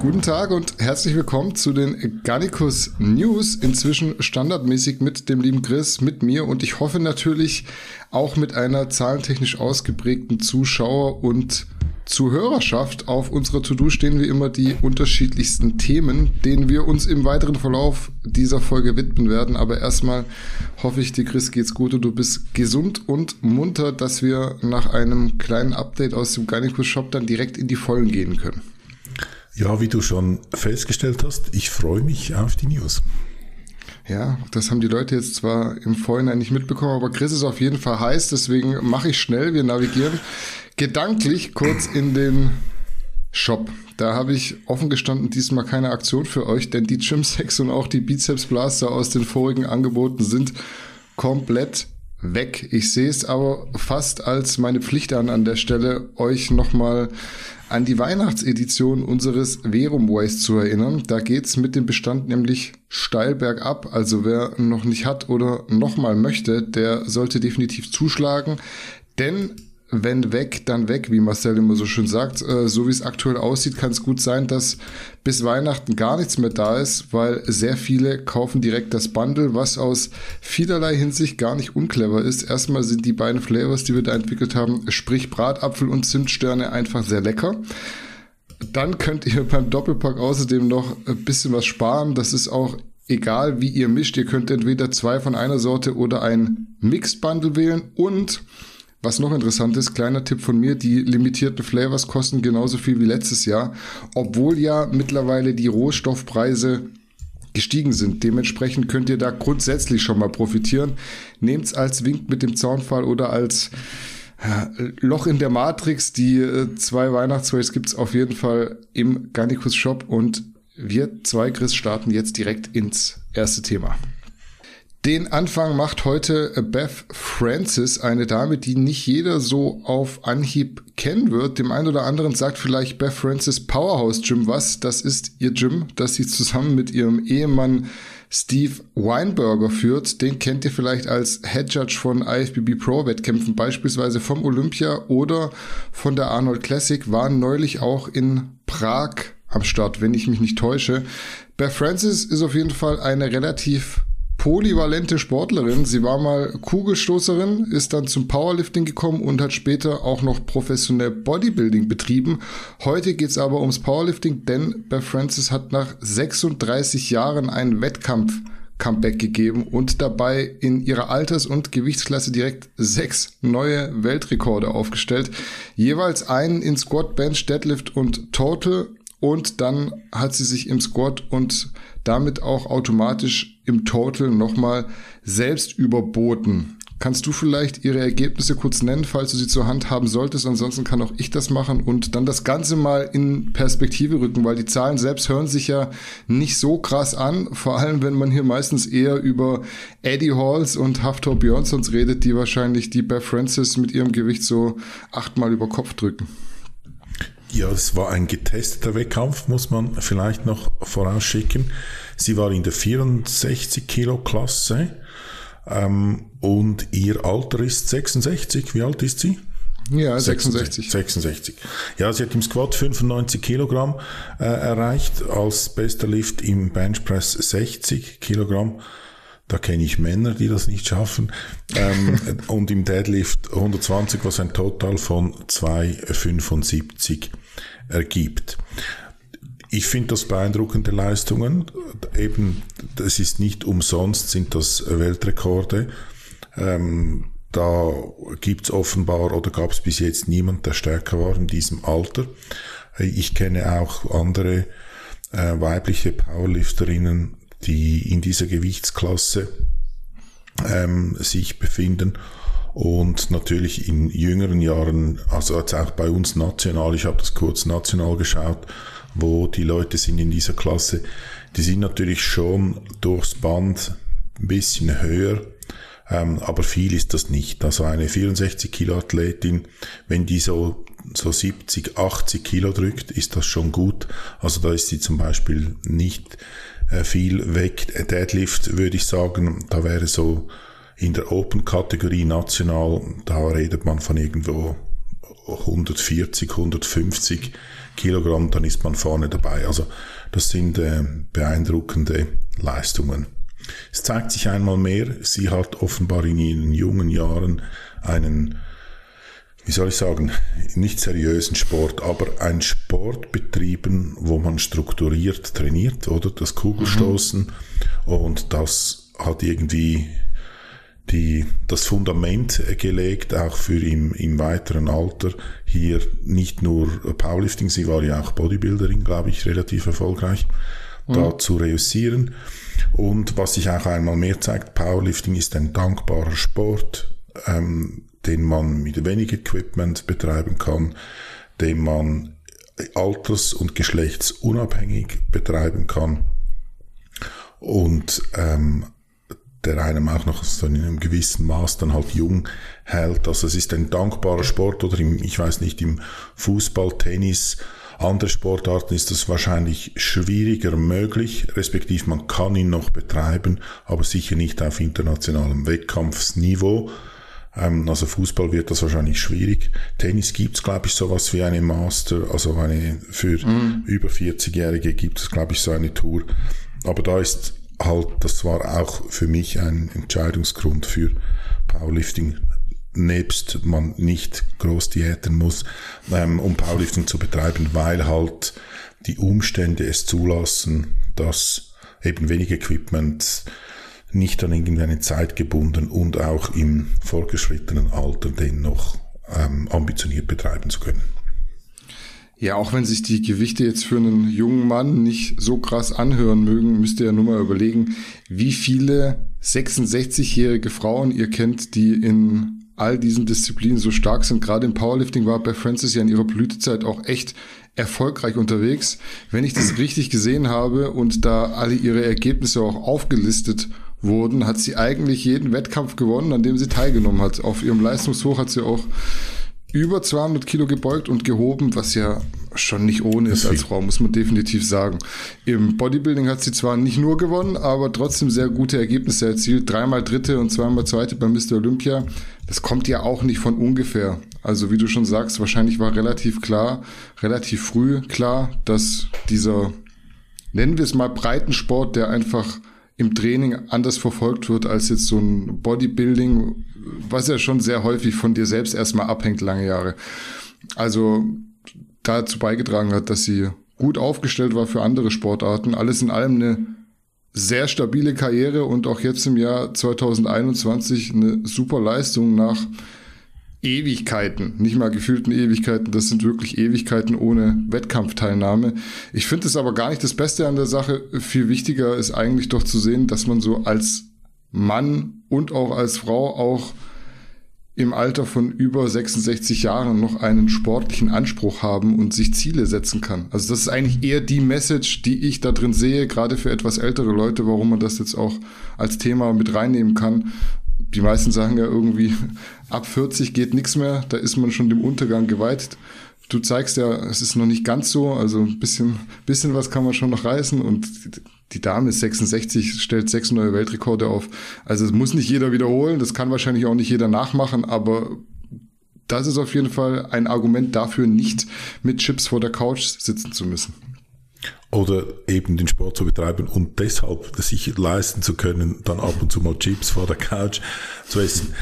Guten Tag und herzlich willkommen zu den Garnicus News. Inzwischen standardmäßig mit dem lieben Chris, mit mir und ich hoffe natürlich auch mit einer zahlentechnisch ausgeprägten Zuschauer- und Zuhörerschaft. Auf unserer To-Do stehen wie immer die unterschiedlichsten Themen, denen wir uns im weiteren Verlauf dieser Folge widmen werden. Aber erstmal hoffe ich, dir Chris geht's gut und du bist gesund und munter, dass wir nach einem kleinen Update aus dem Garnicus Shop dann direkt in die Vollen gehen können. Ja, wie du schon festgestellt hast, ich freue mich auf die News. Ja, das haben die Leute jetzt zwar im Vorhinein nicht mitbekommen, aber Chris ist auf jeden Fall heiß, deswegen mache ich schnell. Wir navigieren gedanklich kurz in den Shop. Da habe ich offen gestanden diesmal keine Aktion für euch, denn die Gymsex und auch die Bizeps Blaster aus den vorigen Angeboten sind komplett weg. Ich sehe es aber fast als meine Pflicht an an der Stelle, euch nochmal an die Weihnachtsedition unseres Verum Ways zu erinnern. Da geht's mit dem Bestand nämlich steil bergab. Also wer noch nicht hat oder nochmal möchte, der sollte definitiv zuschlagen. Denn wenn weg, dann weg, wie Marcel immer so schön sagt. Äh, so wie es aktuell aussieht, kann es gut sein, dass bis Weihnachten gar nichts mehr da ist, weil sehr viele kaufen direkt das Bundle, was aus vielerlei Hinsicht gar nicht unclever ist. Erstmal sind die beiden Flavors, die wir da entwickelt haben, sprich Bratapfel und Zimtsterne, einfach sehr lecker. Dann könnt ihr beim Doppelpack außerdem noch ein bisschen was sparen. Das ist auch egal, wie ihr mischt. Ihr könnt entweder zwei von einer Sorte oder ein Mixed Bundle wählen und was noch interessant ist, kleiner Tipp von mir, die limitierten Flavors kosten genauso viel wie letztes Jahr, obwohl ja mittlerweile die Rohstoffpreise gestiegen sind. Dementsprechend könnt ihr da grundsätzlich schon mal profitieren. Nehmt's als Wink mit dem Zaunfall oder als äh, Loch in der Matrix. Die äh, zwei Weihnachtsways gibt's auf jeden Fall im Garnicus Shop und wir zwei, Chris, starten jetzt direkt ins erste Thema. Den Anfang macht heute Beth Francis, eine Dame, die nicht jeder so auf Anhieb kennen wird. Dem einen oder anderen sagt vielleicht Beth Francis Powerhouse Gym was. Das ist ihr Gym, das sie zusammen mit ihrem Ehemann Steve Weinberger führt. Den kennt ihr vielleicht als Head Judge von IFBB Pro Wettkämpfen, beispielsweise vom Olympia oder von der Arnold Classic, waren neulich auch in Prag am Start, wenn ich mich nicht täusche. Beth Francis ist auf jeden Fall eine relativ polyvalente Sportlerin. Sie war mal Kugelstoßerin, ist dann zum Powerlifting gekommen und hat später auch noch professionell Bodybuilding betrieben. Heute geht's aber ums Powerlifting, denn Beth Francis hat nach 36 Jahren einen Wettkampf Comeback gegeben und dabei in ihrer Alters- und Gewichtsklasse direkt sechs neue Weltrekorde aufgestellt. Jeweils einen in Squat, Bench, Deadlift und Total und dann hat sie sich im Squat und damit auch automatisch im Total nochmal selbst überboten. Kannst du vielleicht ihre Ergebnisse kurz nennen, falls du sie zur Hand haben solltest? Ansonsten kann auch ich das machen und dann das Ganze mal in Perspektive rücken, weil die Zahlen selbst hören sich ja nicht so krass an, vor allem wenn man hier meistens eher über Eddie Halls und Haftor Björnsons redet, die wahrscheinlich die Beth Francis mit ihrem Gewicht so achtmal über Kopf drücken. Ja, es war ein getesteter Wettkampf, muss man vielleicht noch vorausschicken. Sie war in der 64 Kilo Klasse ähm, und ihr Alter ist 66. Wie alt ist sie? Ja, 66. 66. Ja, sie hat im Squat 95 Kilogramm äh, erreicht, als bester Lift im Benchpress 60 Kilogramm. Da kenne ich Männer, die das nicht schaffen. Ähm, und im Deadlift 120, was ein Total von 275 ergibt. Ich finde das beeindruckende Leistungen. Eben, das ist nicht umsonst, sind das Weltrekorde. Ähm, da gibt's offenbar oder gab es bis jetzt niemand, der stärker war in diesem Alter. Ich kenne auch andere äh, weibliche Powerlifterinnen, die in dieser Gewichtsklasse ähm, sich befinden und natürlich in jüngeren Jahren, also jetzt auch bei uns national, ich habe das kurz national geschaut, wo die Leute sind in dieser Klasse, die sind natürlich schon durchs Band ein bisschen höher, ähm, aber viel ist das nicht. Also eine 64 Kilo Athletin, wenn die so, so 70, 80 Kilo drückt, ist das schon gut. Also da ist sie zum Beispiel nicht äh, viel weg. Deadlift würde ich sagen, da wäre so in der Open-Kategorie national, da redet man von irgendwo 140, 150 Kilogramm, dann ist man vorne dabei. Also das sind äh, beeindruckende Leistungen. Es zeigt sich einmal mehr, sie hat offenbar in ihren jungen Jahren einen, wie soll ich sagen, nicht seriösen Sport, aber ein Sport betrieben, wo man strukturiert trainiert, oder? Das Kugelstoßen. Mhm. Und das hat irgendwie die, das Fundament gelegt, auch für im, im weiteren Alter hier nicht nur Powerlifting, sie war ja auch Bodybuilderin, glaube ich, relativ erfolgreich, mhm. da zu reüssieren. Und was sich auch einmal mehr zeigt, Powerlifting ist ein dankbarer Sport, ähm, den man mit wenig Equipment betreiben kann, den man alters- und geschlechtsunabhängig betreiben kann. Und ähm, der einem auch noch so in einem gewissen Maß dann halt jung hält. Also es ist ein dankbarer Sport oder im, ich weiß nicht, im Fußball, Tennis, andere Sportarten ist das wahrscheinlich schwieriger möglich, respektive man kann ihn noch betreiben, aber sicher nicht auf internationalem Wettkampfsniveau. Ähm, also Fußball wird das wahrscheinlich schwierig. Tennis gibt's glaube ich, sowas wie eine Master, also eine für mhm. über 40-Jährige gibt es, glaube ich, so eine Tour. Aber da ist halt, das war auch für mich ein Entscheidungsgrund für Powerlifting, nebst man nicht groß diäten muss, ähm, um Powerlifting zu betreiben, weil halt die Umstände es zulassen, dass eben wenig Equipment nicht an irgendeine Zeit gebunden und auch im fortgeschrittenen Alter den noch ähm, ambitioniert betreiben zu können. Ja, auch wenn sich die Gewichte jetzt für einen jungen Mann nicht so krass anhören mögen, müsst ihr ja nur mal überlegen, wie viele 66-jährige Frauen ihr kennt, die in all diesen Disziplinen so stark sind. Gerade im Powerlifting war bei Francis ja in ihrer Blütezeit auch echt erfolgreich unterwegs. Wenn ich das richtig gesehen habe und da alle ihre Ergebnisse auch aufgelistet wurden, hat sie eigentlich jeden Wettkampf gewonnen, an dem sie teilgenommen hat. Auf ihrem Leistungshoch hat sie auch über 200 Kilo gebeugt und gehoben, was ja schon nicht ohne ist als Frau, muss man definitiv sagen. Im Bodybuilding hat sie zwar nicht nur gewonnen, aber trotzdem sehr gute Ergebnisse erzielt. Dreimal Dritte und zweimal Zweite bei Mr. Olympia. Das kommt ja auch nicht von ungefähr. Also wie du schon sagst, wahrscheinlich war relativ klar, relativ früh klar, dass dieser, nennen wir es mal Breitensport, der einfach im Training anders verfolgt wird als jetzt so ein Bodybuilding, was ja schon sehr häufig von dir selbst erstmal abhängt, lange Jahre. Also dazu beigetragen hat, dass sie gut aufgestellt war für andere Sportarten. Alles in allem eine sehr stabile Karriere und auch jetzt im Jahr 2021 eine super Leistung nach Ewigkeiten, nicht mal gefühlten Ewigkeiten, das sind wirklich Ewigkeiten ohne Wettkampfteilnahme. Ich finde es aber gar nicht das Beste an der Sache. Viel wichtiger ist eigentlich doch zu sehen, dass man so als Mann und auch als Frau auch im Alter von über 66 Jahren noch einen sportlichen Anspruch haben und sich Ziele setzen kann. Also das ist eigentlich eher die Message, die ich da drin sehe, gerade für etwas ältere Leute, warum man das jetzt auch als Thema mit reinnehmen kann. Die meisten sagen ja irgendwie, ab 40 geht nichts mehr, da ist man schon dem Untergang geweiht. Du zeigst ja, es ist noch nicht ganz so, also ein bisschen, bisschen was kann man schon noch reißen und die Dame ist 66, stellt sechs neue Weltrekorde auf. Also es muss nicht jeder wiederholen, das kann wahrscheinlich auch nicht jeder nachmachen, aber das ist auf jeden Fall ein Argument dafür, nicht mit Chips vor der Couch sitzen zu müssen. Oder eben den Sport zu betreiben und deshalb sich leisten zu können, dann ab und zu mal Chips vor der Couch zu essen.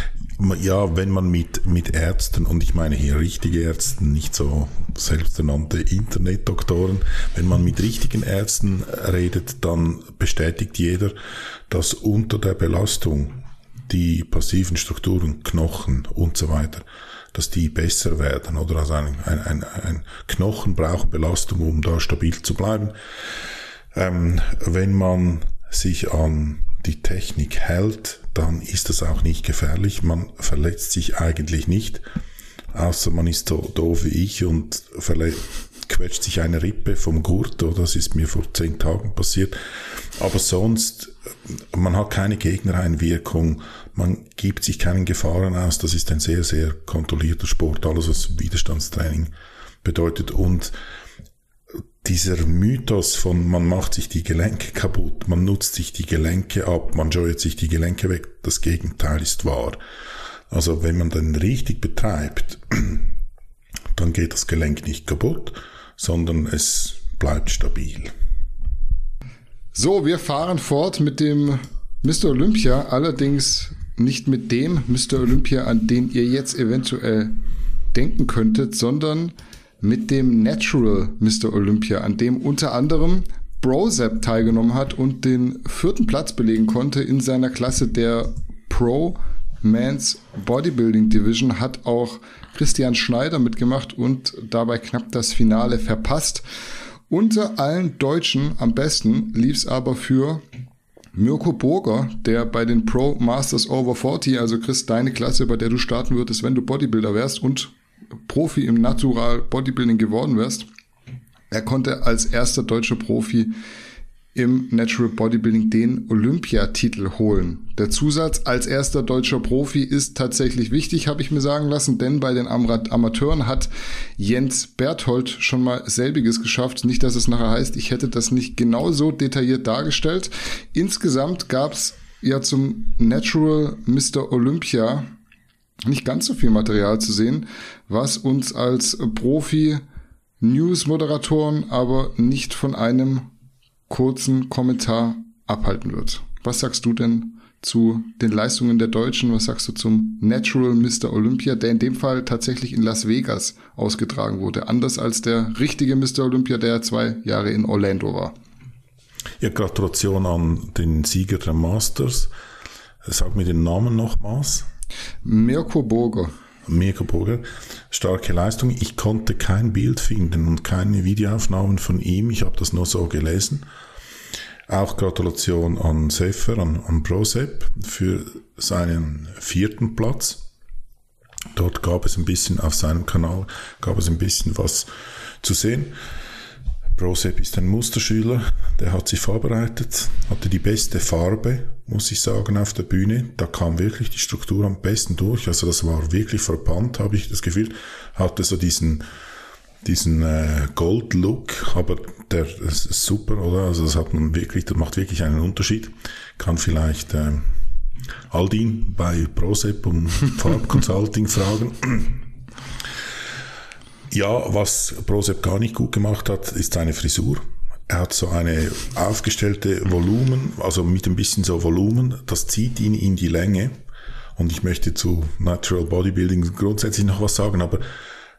Ja, wenn man mit, mit Ärzten, und ich meine hier richtige Ärzten, nicht so selbsternannte Internetdoktoren, wenn man mit richtigen Ärzten redet, dann bestätigt jeder, dass unter der Belastung die passiven Strukturen, Knochen und so weiter, dass die besser werden. Oder also ein, ein, ein, Knochen braucht Belastung, um da stabil zu bleiben. Ähm, wenn man sich an die Technik hält, dann ist das auch nicht gefährlich. Man verletzt sich eigentlich nicht, außer man ist so doof wie ich und quetscht sich eine Rippe vom Gurt. Oder das ist mir vor zehn Tagen passiert. Aber sonst, man hat keine Gegnereinwirkung, man gibt sich keinen Gefahren aus. Das ist ein sehr, sehr kontrollierter Sport, alles was Widerstandstraining bedeutet. Und dieser Mythos von man macht sich die Gelenke kaputt, man nutzt sich die Gelenke ab, man joyert sich die Gelenke weg, das Gegenteil ist wahr. Also wenn man den richtig betreibt, dann geht das Gelenk nicht kaputt, sondern es bleibt stabil. So, wir fahren fort mit dem Mr. Olympia, allerdings nicht mit dem Mr. Olympia, an den ihr jetzt eventuell denken könntet, sondern mit dem Natural Mr. Olympia, an dem unter anderem Brozep teilgenommen hat und den vierten Platz belegen konnte in seiner Klasse der Pro Men's Bodybuilding Division, hat auch Christian Schneider mitgemacht und dabei knapp das Finale verpasst. Unter allen Deutschen am besten lief es aber für Mirko Burger, der bei den Pro Masters Over 40, also Chris, deine Klasse, bei der du starten würdest, wenn du Bodybuilder wärst und Profi im Natural Bodybuilding geworden wärst. Er konnte als erster deutscher Profi im Natural Bodybuilding den Olympiatitel holen. Der Zusatz als erster deutscher Profi ist tatsächlich wichtig, habe ich mir sagen lassen, denn bei den Amateuren hat Jens Berthold schon mal selbiges geschafft. Nicht, dass es nachher heißt, ich hätte das nicht genauso detailliert dargestellt. Insgesamt gab es ja zum Natural Mr. Olympia nicht ganz so viel Material zu sehen, was uns als Profi News-Moderatoren aber nicht von einem kurzen Kommentar abhalten wird. Was sagst du denn zu den Leistungen der Deutschen? Was sagst du zum Natural Mr. Olympia, der in dem Fall tatsächlich in Las Vegas ausgetragen wurde? Anders als der richtige Mr. Olympia, der zwei Jahre in Orlando war. Ja, Gratulation an den Sieger der Masters. Sag mir den Namen nochmals. Mirko Burger. Mirko Burger. Starke Leistung. Ich konnte kein Bild finden und keine Videoaufnahmen von ihm. Ich habe das nur so gelesen. Auch Gratulation an Sefer, an, an Prosep für seinen vierten Platz. Dort gab es ein bisschen auf seinem Kanal, gab es ein bisschen was zu sehen. Prosep ist ein Musterschüler, der hat sich vorbereitet, hatte die beste Farbe, muss ich sagen, auf der Bühne. Da kam wirklich die Struktur am besten durch. Also das war wirklich verbannt, habe ich das Gefühl. Hatte so diesen, diesen äh, Gold-Look, aber der ist super, oder? Also das hat man wirklich, das macht wirklich einen Unterschied. Kann vielleicht äh, Aldin bei Prosep um Farbconsulting fragen. Ja, was Prosep gar nicht gut gemacht hat, ist seine Frisur. Er hat so eine aufgestellte Volumen, also mit ein bisschen so Volumen, das zieht ihn in die Länge. Und ich möchte zu Natural Bodybuilding grundsätzlich noch was sagen, aber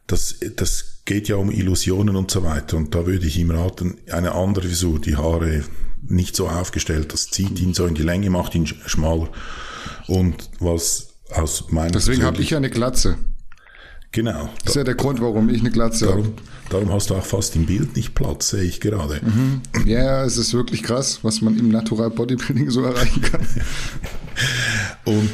das, das geht ja um Illusionen und so weiter. Und da würde ich ihm raten, eine andere Frisur, die Haare nicht so aufgestellt, das zieht ihn so in die Länge, macht ihn schmaler. Und was aus meiner Deswegen habe ich eine Glatze. Genau. Das ist ja der Grund, warum ich eine Glatze darum, habe. Darum hast du auch fast im Bild nicht Platz, sehe ich gerade. Mhm. Ja, es ist wirklich krass, was man im Natural Bodybuilding so erreichen kann. Und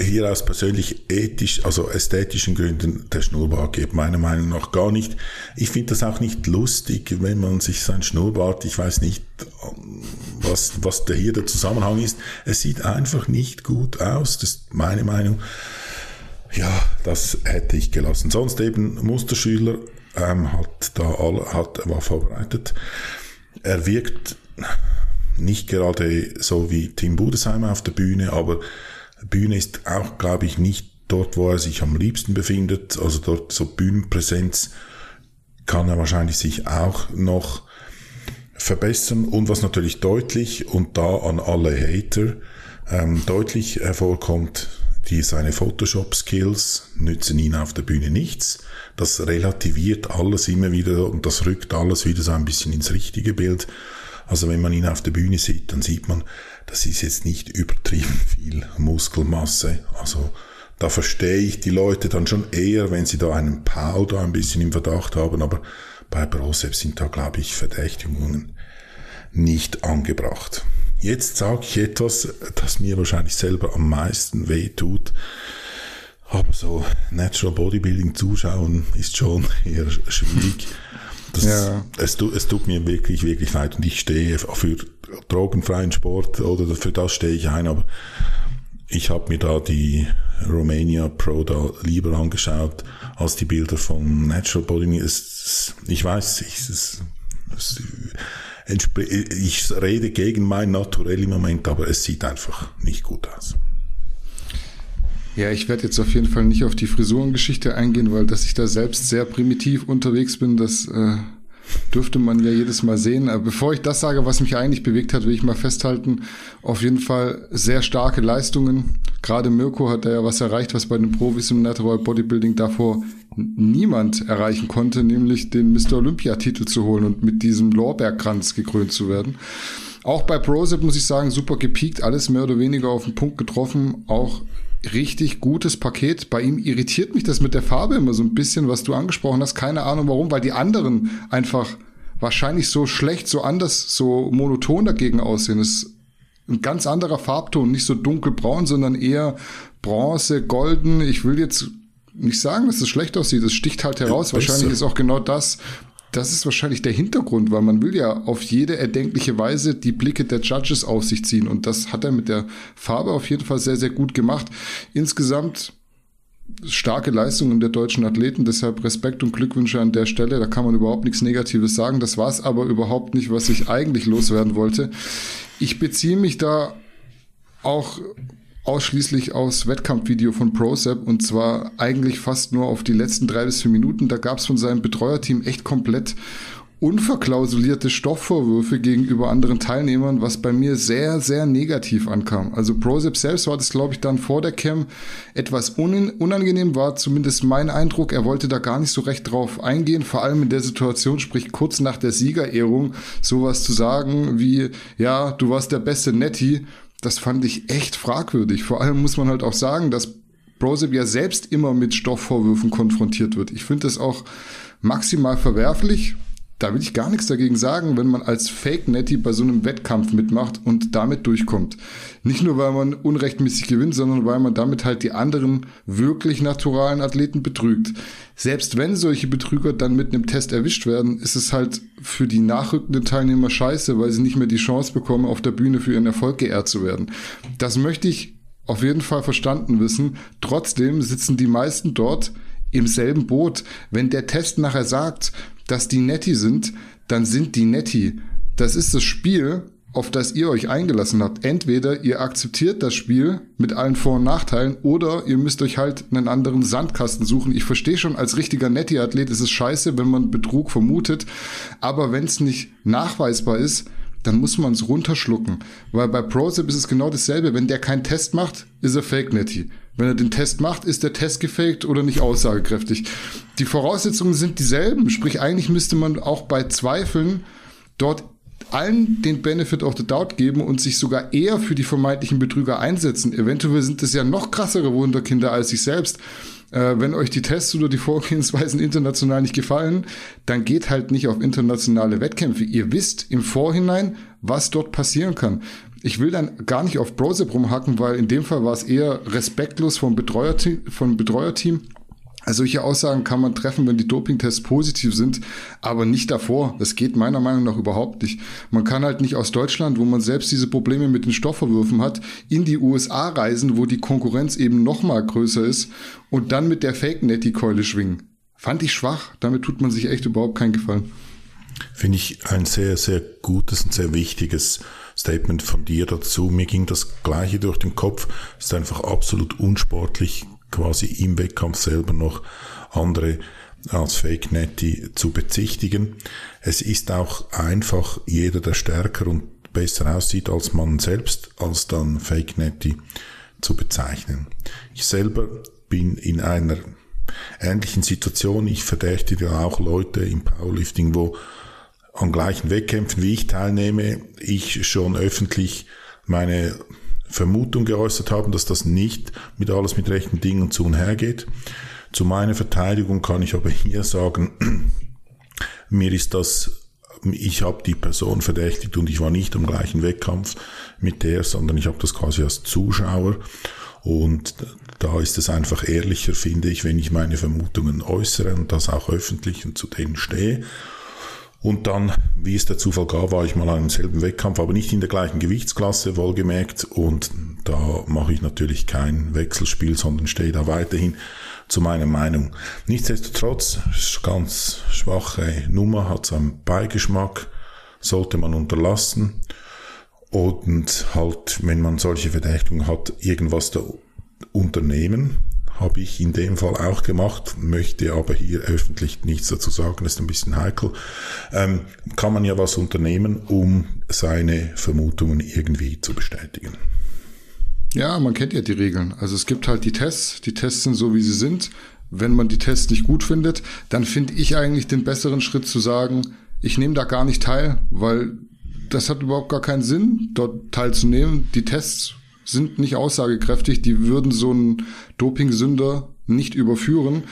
hier aus persönlich ethisch, also ästhetischen Gründen der Schnurrbart geht meiner Meinung nach gar nicht. Ich finde das auch nicht lustig, wenn man sich sein Schnurrbart, ich weiß nicht, was, was der hier der Zusammenhang ist. Es sieht einfach nicht gut aus, das ist meine Meinung. Ja, das hätte ich gelassen. Sonst eben Musterschüler ähm, hat da alle, hat, war vorbereitet. Er wirkt nicht gerade so wie Tim Budesheimer auf der Bühne, aber Bühne ist auch, glaube ich, nicht dort, wo er sich am liebsten befindet. Also dort so Bühnenpräsenz kann er wahrscheinlich sich auch noch verbessern. Und was natürlich deutlich und da an alle Hater ähm, deutlich hervorkommt, die seine Photoshop-Skills nützen ihn auf der Bühne nichts. Das relativiert alles immer wieder und das rückt alles wieder so ein bisschen ins richtige Bild. Also wenn man ihn auf der Bühne sieht, dann sieht man, das ist jetzt nicht übertrieben viel Muskelmasse. Also da verstehe ich die Leute dann schon eher, wenn sie da einen Paul da ein bisschen im Verdacht haben, aber bei Brosep sind da, glaube ich, Verdächtigungen nicht angebracht. Jetzt sage ich etwas, das mir wahrscheinlich selber am meisten weh tut. Aber so Natural Bodybuilding zuschauen ist schon eher schwierig. Das, ja. es, es tut mir wirklich, wirklich leid und ich stehe für drogenfreien Sport oder für das stehe ich ein, aber ich habe mir da die Romania Pro da lieber angeschaut als die Bilder von Natural Bodybuilding. Es, ich weiß, es, es, es ich rede gegen mein Naturell im Moment, aber es sieht einfach nicht gut aus. Ja, ich werde jetzt auf jeden Fall nicht auf die Frisurengeschichte eingehen, weil dass ich da selbst sehr primitiv unterwegs bin, das äh, dürfte man ja jedes Mal sehen. Aber bevor ich das sage, was mich eigentlich bewegt hat, will ich mal festhalten, auf jeden Fall sehr starke Leistungen. Gerade Mirko hat da ja was erreicht, was bei den Profis im Natural Bodybuilding davor niemand erreichen konnte, nämlich den Mr. Olympia-Titel zu holen und mit diesem Lorbeerkranz gekrönt zu werden. Auch bei Prozep muss ich sagen, super gepiekt, alles mehr oder weniger auf den Punkt getroffen, auch richtig gutes Paket. Bei ihm irritiert mich das mit der Farbe immer so ein bisschen, was du angesprochen hast. Keine Ahnung warum, weil die anderen einfach wahrscheinlich so schlecht, so anders, so monoton dagegen aussehen. Das ist ein ganz anderer Farbton, nicht so dunkelbraun, sondern eher Bronze, golden. Ich will jetzt nicht sagen, dass es schlecht aussieht. Es sticht halt heraus. Ja, wahrscheinlich ist auch genau das, das ist wahrscheinlich der Hintergrund, weil man will ja auf jede erdenkliche Weise die Blicke der Judges auf sich ziehen. Und das hat er mit der Farbe auf jeden Fall sehr, sehr gut gemacht. Insgesamt starke Leistungen der deutschen Athleten, deshalb Respekt und Glückwünsche an der Stelle. Da kann man überhaupt nichts Negatives sagen. Das war es aber überhaupt nicht, was ich eigentlich loswerden wollte. Ich beziehe mich da auch ausschließlich aus Wettkampfvideo von ProSep und zwar eigentlich fast nur auf die letzten drei bis vier Minuten. Da gab es von seinem Betreuerteam echt komplett unverklausulierte Stoffvorwürfe gegenüber anderen Teilnehmern, was bei mir sehr, sehr negativ ankam. Also ProSep selbst war das, glaube ich, dann vor der Cam etwas unangenehm, war zumindest mein Eindruck. Er wollte da gar nicht so recht drauf eingehen, vor allem in der Situation, sprich kurz nach der Siegerehrung, sowas zu sagen wie, ja, du warst der beste Netty das fand ich echt fragwürdig. Vor allem muss man halt auch sagen, dass Brosep ja selbst immer mit Stoffvorwürfen konfrontiert wird. Ich finde das auch maximal verwerflich, da will ich gar nichts dagegen sagen, wenn man als Fake Netty bei so einem Wettkampf mitmacht und damit durchkommt. Nicht nur, weil man unrechtmäßig gewinnt, sondern weil man damit halt die anderen wirklich naturalen Athleten betrügt. Selbst wenn solche Betrüger dann mit einem Test erwischt werden, ist es halt für die nachrückenden Teilnehmer scheiße, weil sie nicht mehr die Chance bekommen, auf der Bühne für ihren Erfolg geehrt zu werden. Das möchte ich auf jeden Fall verstanden wissen. Trotzdem sitzen die meisten dort im selben Boot. Wenn der Test nachher sagt, dass die Netti sind, dann sind die Netti. Das ist das Spiel, auf das ihr euch eingelassen habt. Entweder ihr akzeptiert das Spiel mit allen Vor- und Nachteilen oder ihr müsst euch halt einen anderen Sandkasten suchen. Ich verstehe schon, als richtiger Netti-Athlet ist es scheiße, wenn man Betrug vermutet, aber wenn es nicht nachweisbar ist, dann muss man es runterschlucken. Weil bei ProZip ist es genau dasselbe. Wenn der keinen Test macht, ist er Fake Netty. Wenn er den Test macht, ist der Test gefaked oder nicht aussagekräftig. Die Voraussetzungen sind dieselben. Sprich, eigentlich müsste man auch bei Zweifeln dort allen den Benefit of the Doubt geben und sich sogar eher für die vermeintlichen Betrüger einsetzen. Eventuell sind es ja noch krassere Wunderkinder als sich selbst. Äh, wenn euch die Tests oder die Vorgehensweisen international nicht gefallen, dann geht halt nicht auf internationale Wettkämpfe. Ihr wisst im Vorhinein, was dort passieren kann. Ich will dann gar nicht auf Browser rumhacken, weil in dem Fall war es eher respektlos vom Betreuerteam, vom Betreuerteam also solche Aussagen kann man treffen, wenn die Dopingtests positiv sind, aber nicht davor. Das geht meiner Meinung nach überhaupt nicht. Man kann halt nicht aus Deutschland, wo man selbst diese Probleme mit den Stoffverwürfen hat, in die USA reisen, wo die Konkurrenz eben noch mal größer ist und dann mit der Fake-Netty-Keule schwingen. Fand ich schwach. Damit tut man sich echt überhaupt keinen Gefallen. Finde ich ein sehr, sehr gutes und sehr wichtiges Statement von dir dazu. Mir ging das Gleiche durch den Kopf. Es ist einfach absolut unsportlich, quasi im Wettkampf selber noch andere als Fake Netty zu bezichtigen. Es ist auch einfach jeder, der stärker und besser aussieht als man selbst, als dann Fake Netty zu bezeichnen. Ich selber bin in einer ähnlichen Situation. Ich verdächtige auch Leute im Powerlifting, wo an gleichen Wettkämpfen wie ich teilnehme, ich schon öffentlich meine Vermutung geäußert haben, dass das nicht mit alles mit rechten Dingen zu und her geht. Zu meiner Verteidigung kann ich aber hier sagen, mir ist das ich habe die Person verdächtigt und ich war nicht am gleichen Wettkampf mit der, sondern ich habe das quasi als Zuschauer. Und da ist es einfach ehrlicher, finde ich, wenn ich meine Vermutungen äußere und das auch öffentlich und zu denen stehe. Und dann, wie es der Zufall gab, war ich mal an einem selben Wettkampf, aber nicht in der gleichen Gewichtsklasse, wohlgemerkt. Und da mache ich natürlich kein Wechselspiel, sondern stehe da weiterhin zu meiner Meinung. Nichtsdestotrotz, ganz schwache Nummer, hat seinen Beigeschmack, sollte man unterlassen. Und halt, wenn man solche Verdächtigungen hat, irgendwas da unternehmen, habe ich in dem Fall auch gemacht, möchte aber hier öffentlich nichts dazu sagen, ist ein bisschen heikel. Ähm, kann man ja was unternehmen, um seine Vermutungen irgendwie zu bestätigen. Ja, man kennt ja die Regeln. Also es gibt halt die Tests, die Tests sind so, wie sie sind. Wenn man die Tests nicht gut findet, dann finde ich eigentlich den besseren Schritt zu sagen, ich nehme da gar nicht teil, weil das hat überhaupt gar keinen Sinn, dort teilzunehmen. Die Tests sind nicht aussagekräftig, die würden so einen Dopingsünder nicht überführen.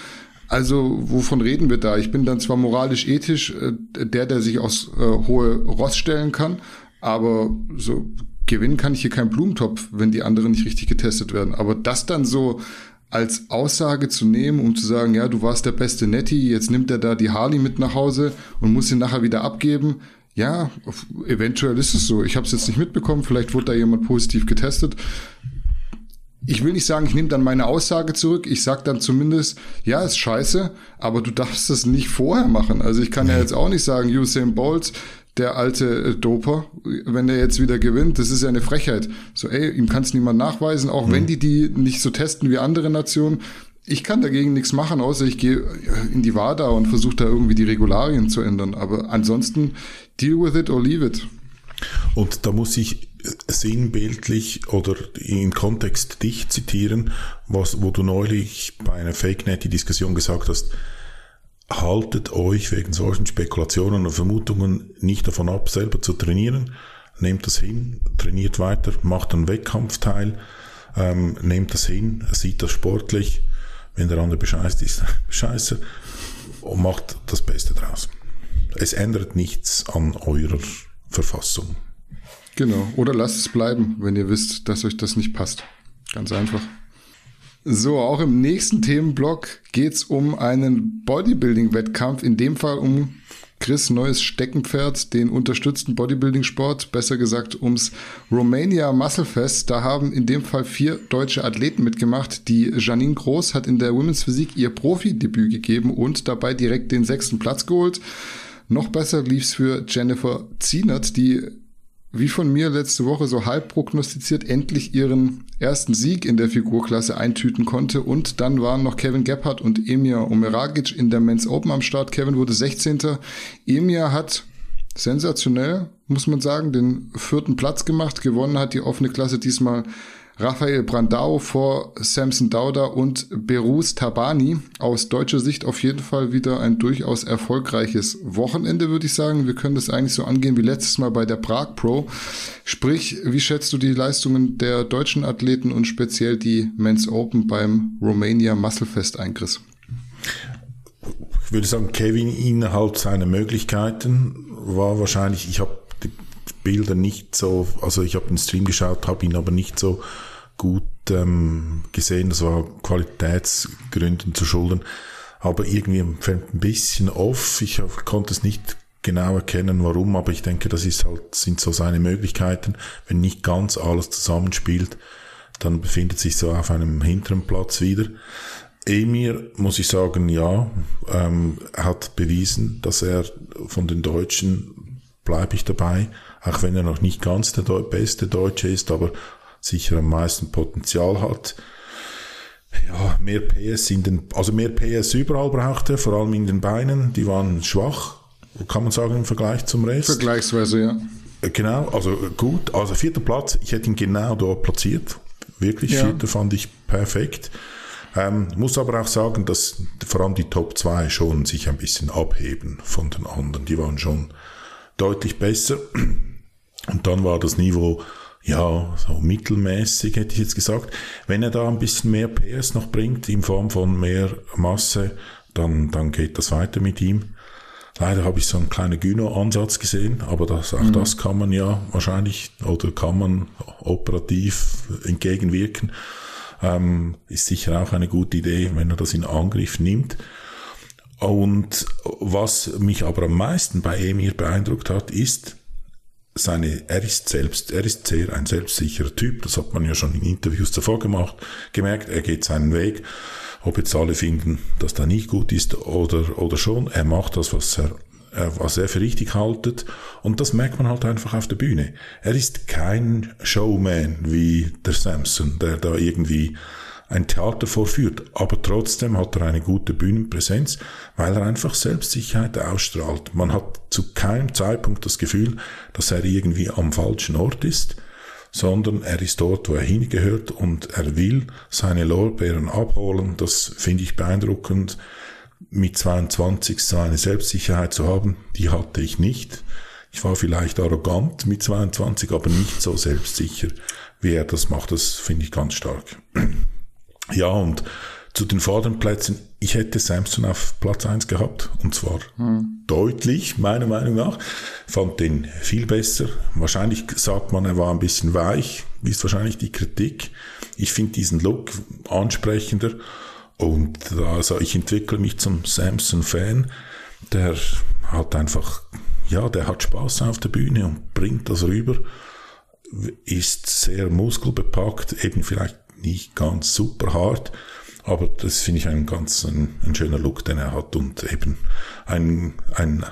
Also wovon reden wir da? Ich bin dann zwar moralisch ethisch äh, der, der sich aus äh, hohe Ross stellen kann, aber so gewinnen kann ich hier keinen Blumentopf, wenn die anderen nicht richtig getestet werden. Aber das dann so als Aussage zu nehmen, um zu sagen, ja, du warst der beste Netty, jetzt nimmt er da die Harley mit nach Hause und muss sie nachher wieder abgeben. Ja, eventuell ist es so. Ich habe es jetzt nicht mitbekommen, vielleicht wurde da jemand positiv getestet. Ich will nicht sagen, ich nehme dann meine Aussage zurück. Ich sag dann zumindest, ja, ist scheiße, aber du darfst das nicht vorher machen. Also ich kann ja jetzt auch nicht sagen, Usain Bolt, der alte äh, Doper, wenn der jetzt wieder gewinnt, das ist ja eine Frechheit. So, ey, ihm kann es niemand nachweisen, auch mhm. wenn die die nicht so testen wie andere Nationen. Ich kann dagegen nichts machen, außer ich gehe in die WADA und versuche da irgendwie die Regularien zu ändern. Aber ansonsten, deal with it or leave it. Und da muss ich sinnbildlich oder im Kontext dich zitieren, was, wo du neulich bei einer Fake-Netty-Diskussion gesagt hast, haltet euch wegen solchen Spekulationen und Vermutungen nicht davon ab, selber zu trainieren. Nehmt das hin, trainiert weiter, macht einen Wettkampfteil, ähm, nehmt das hin, sieht das sportlich. Wenn der andere bescheißt ist, scheiße. Und macht das Beste draus. Es ändert nichts an eurer Verfassung. Genau. Oder lasst es bleiben, wenn ihr wisst, dass euch das nicht passt. Ganz einfach. So, auch im nächsten Themenblock geht's um einen Bodybuilding-Wettkampf, in dem Fall um Chris neues Steckenpferd, den unterstützten Bodybuilding-Sport, besser gesagt ums Romania Muscle Fest. Da haben in dem Fall vier deutsche Athleten mitgemacht. Die Janine Groß hat in der Women's Physik ihr Profi-Debüt gegeben und dabei direkt den sechsten Platz geholt. Noch besser lief's für Jennifer Zienert, die wie von mir letzte Woche so halb prognostiziert, endlich ihren ersten Sieg in der Figurklasse eintüten konnte. Und dann waren noch Kevin Gebhardt und Emir Omeragic in der Men's Open am Start. Kevin wurde 16. Emir hat sensationell, muss man sagen, den vierten Platz gemacht. Gewonnen hat die offene Klasse diesmal Raphael Brandau vor Samson Dauda und Berus Tabani. Aus deutscher Sicht auf jeden Fall wieder ein durchaus erfolgreiches Wochenende, würde ich sagen. Wir können das eigentlich so angehen wie letztes Mal bei der Prag Pro. Sprich, wie schätzt du die Leistungen der deutschen Athleten und speziell die Men's Open beim Romania Muscle Fest ein, Chris? Ich würde sagen, Kevin innerhalb seiner Möglichkeiten war wahrscheinlich, ich habe Bilder nicht so, also ich habe den Stream geschaut, habe ihn aber nicht so gut ähm, gesehen. Das war Qualitätsgründen zu schulden. Aber irgendwie ein bisschen off. Ich konnte es nicht genau erkennen, warum, aber ich denke, das ist halt, sind so seine Möglichkeiten. Wenn nicht ganz alles zusammenspielt, dann befindet sich so auf einem hinteren Platz wieder. Emir, muss ich sagen, ja, ähm, hat bewiesen, dass er von den Deutschen, bleibe ich dabei, auch wenn er noch nicht ganz der beste Deutsche ist, aber sicher am meisten Potenzial hat. Ja, mehr PS in den, also mehr PS überall braucht er, vor allem in den Beinen, die waren schwach, kann man sagen im Vergleich zum Rest. Vergleichsweise, ja. Äh, genau, also gut, also vierter Platz, ich hätte ihn genau dort platziert, wirklich, ja. vierter fand ich perfekt. Ähm, muss aber auch sagen, dass vor allem die Top 2 schon sich ein bisschen abheben von den anderen. Die waren schon deutlich besser. Und dann war das Niveau, ja, so mittelmäßig, hätte ich jetzt gesagt. Wenn er da ein bisschen mehr PS noch bringt, in Form von mehr Masse, dann, dann geht das weiter mit ihm. Leider habe ich so einen kleinen Gyno-Ansatz gesehen, aber das, auch mhm. das kann man ja wahrscheinlich oder kann man operativ entgegenwirken. Ähm, ist sicher auch eine gute Idee, wenn er das in Angriff nimmt. Und was mich aber am meisten bei Emir beeindruckt hat, ist, seine, er ist selbst, er ist sehr ein selbstsicherer Typ, das hat man ja schon in Interviews davor gemacht, gemerkt, er geht seinen Weg, ob jetzt alle finden, dass da nicht gut ist oder, oder schon, er macht das, was er, was er für richtig haltet und das merkt man halt einfach auf der Bühne. Er ist kein Showman wie der Samson, der da irgendwie ein Theater vorführt. Aber trotzdem hat er eine gute Bühnenpräsenz, weil er einfach Selbstsicherheit ausstrahlt. Man hat zu keinem Zeitpunkt das Gefühl, dass er irgendwie am falschen Ort ist, sondern er ist dort, wo er hingehört und er will seine Lorbeeren abholen. Das finde ich beeindruckend. Mit 22 so eine Selbstsicherheit zu haben, die hatte ich nicht. Ich war vielleicht arrogant mit 22, aber nicht so selbstsicher, wie er das macht. Das finde ich ganz stark. Ja, und zu den vorderen Plätzen, ich hätte Samson auf Platz 1 gehabt. Und zwar hm. deutlich, meiner Meinung nach. Fand den viel besser. Wahrscheinlich sagt man, er war ein bisschen weich. Ist wahrscheinlich die Kritik. Ich finde diesen Look ansprechender. Und also ich entwickle mich zum Samson-Fan. Der hat einfach, ja, der hat Spaß auf der Bühne und bringt das rüber. Ist sehr muskelbepackt, eben vielleicht nicht ganz super hart, aber das finde ich ein ganz ein, ein, schöner Look, den er hat und eben ein, ein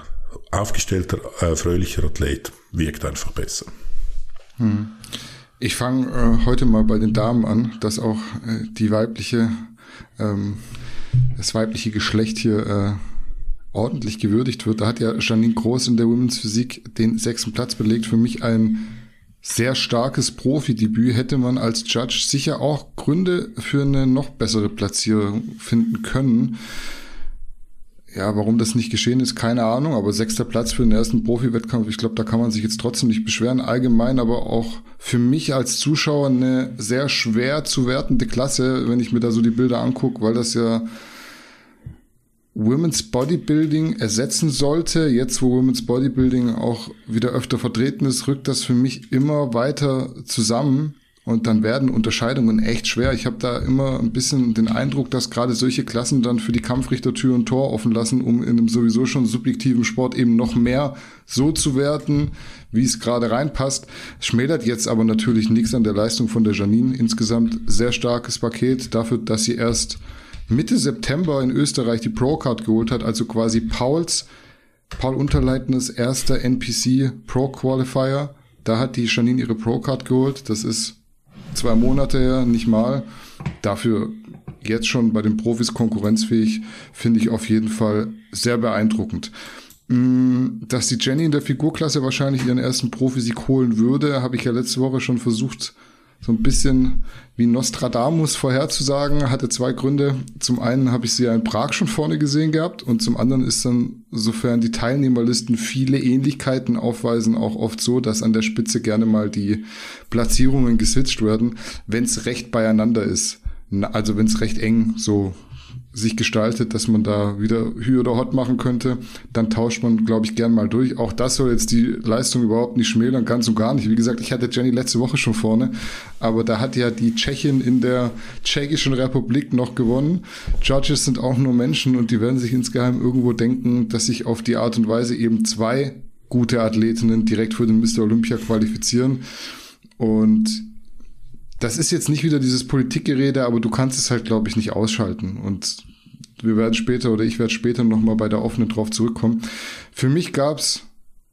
aufgestellter, äh, fröhlicher Athlet wirkt einfach besser. Hm. Ich fange äh, heute mal bei den Damen an, dass auch äh, die weibliche, ähm, das weibliche Geschlecht hier äh, ordentlich gewürdigt wird. Da hat ja Janine Groß in der Women's Physik den sechsten Platz belegt. Für mich ein sehr starkes Profidebüt hätte man als Judge sicher auch Gründe für eine noch bessere Platzierung finden können. Ja, warum das nicht geschehen ist, keine Ahnung, aber sechster Platz für den ersten Profi-Wettkampf, ich glaube, da kann man sich jetzt trotzdem nicht beschweren. Allgemein aber auch für mich als Zuschauer eine sehr schwer zu wertende Klasse, wenn ich mir da so die Bilder angucke, weil das ja Women's Bodybuilding ersetzen sollte, jetzt wo Women's Bodybuilding auch wieder öfter vertreten ist, rückt das für mich immer weiter zusammen und dann werden Unterscheidungen echt schwer. Ich habe da immer ein bisschen den Eindruck, dass gerade solche Klassen dann für die Kampfrichter Tür und Tor offen lassen, um in einem sowieso schon subjektiven Sport eben noch mehr so zu werten, wie es gerade reinpasst. Schmälert jetzt aber natürlich nichts an der Leistung von der Janine. Insgesamt sehr starkes Paket dafür, dass sie erst Mitte September in Österreich die Pro-Card geholt hat, also quasi Pauls, Paul Unterleitners erster NPC Pro Qualifier. Da hat die Janine ihre Pro-Card geholt. Das ist zwei Monate her, nicht mal. Dafür jetzt schon bei den Profis konkurrenzfähig, finde ich auf jeden Fall sehr beeindruckend. Mm, dass die Jenny in der Figurklasse wahrscheinlich ihren ersten Profisieg holen würde, habe ich ja letzte Woche schon versucht so ein bisschen wie Nostradamus vorherzusagen, hatte zwei Gründe. Zum einen habe ich sie ja in Prag schon vorne gesehen gehabt und zum anderen ist dann, sofern die Teilnehmerlisten viele Ähnlichkeiten aufweisen, auch oft so, dass an der Spitze gerne mal die Platzierungen geswitcht werden, wenn es recht beieinander ist. Also wenn es recht eng so sich gestaltet, dass man da wieder Hü oder Hot machen könnte, dann tauscht man, glaube ich, gern mal durch. Auch das soll jetzt die Leistung überhaupt nicht schmälern, ganz und gar nicht. Wie gesagt, ich hatte Jenny letzte Woche schon vorne, aber da hat ja die Tschechin in der Tschechischen Republik noch gewonnen. Judges sind auch nur Menschen und die werden sich insgeheim irgendwo denken, dass sich auf die Art und Weise eben zwei gute Athletinnen direkt für den Mr. Olympia qualifizieren. Und das ist jetzt nicht wieder dieses Politikgerede, aber du kannst es halt, glaube ich, nicht ausschalten. Und wir werden später oder ich werde später nochmal bei der offenen drauf zurückkommen. Für mich gab es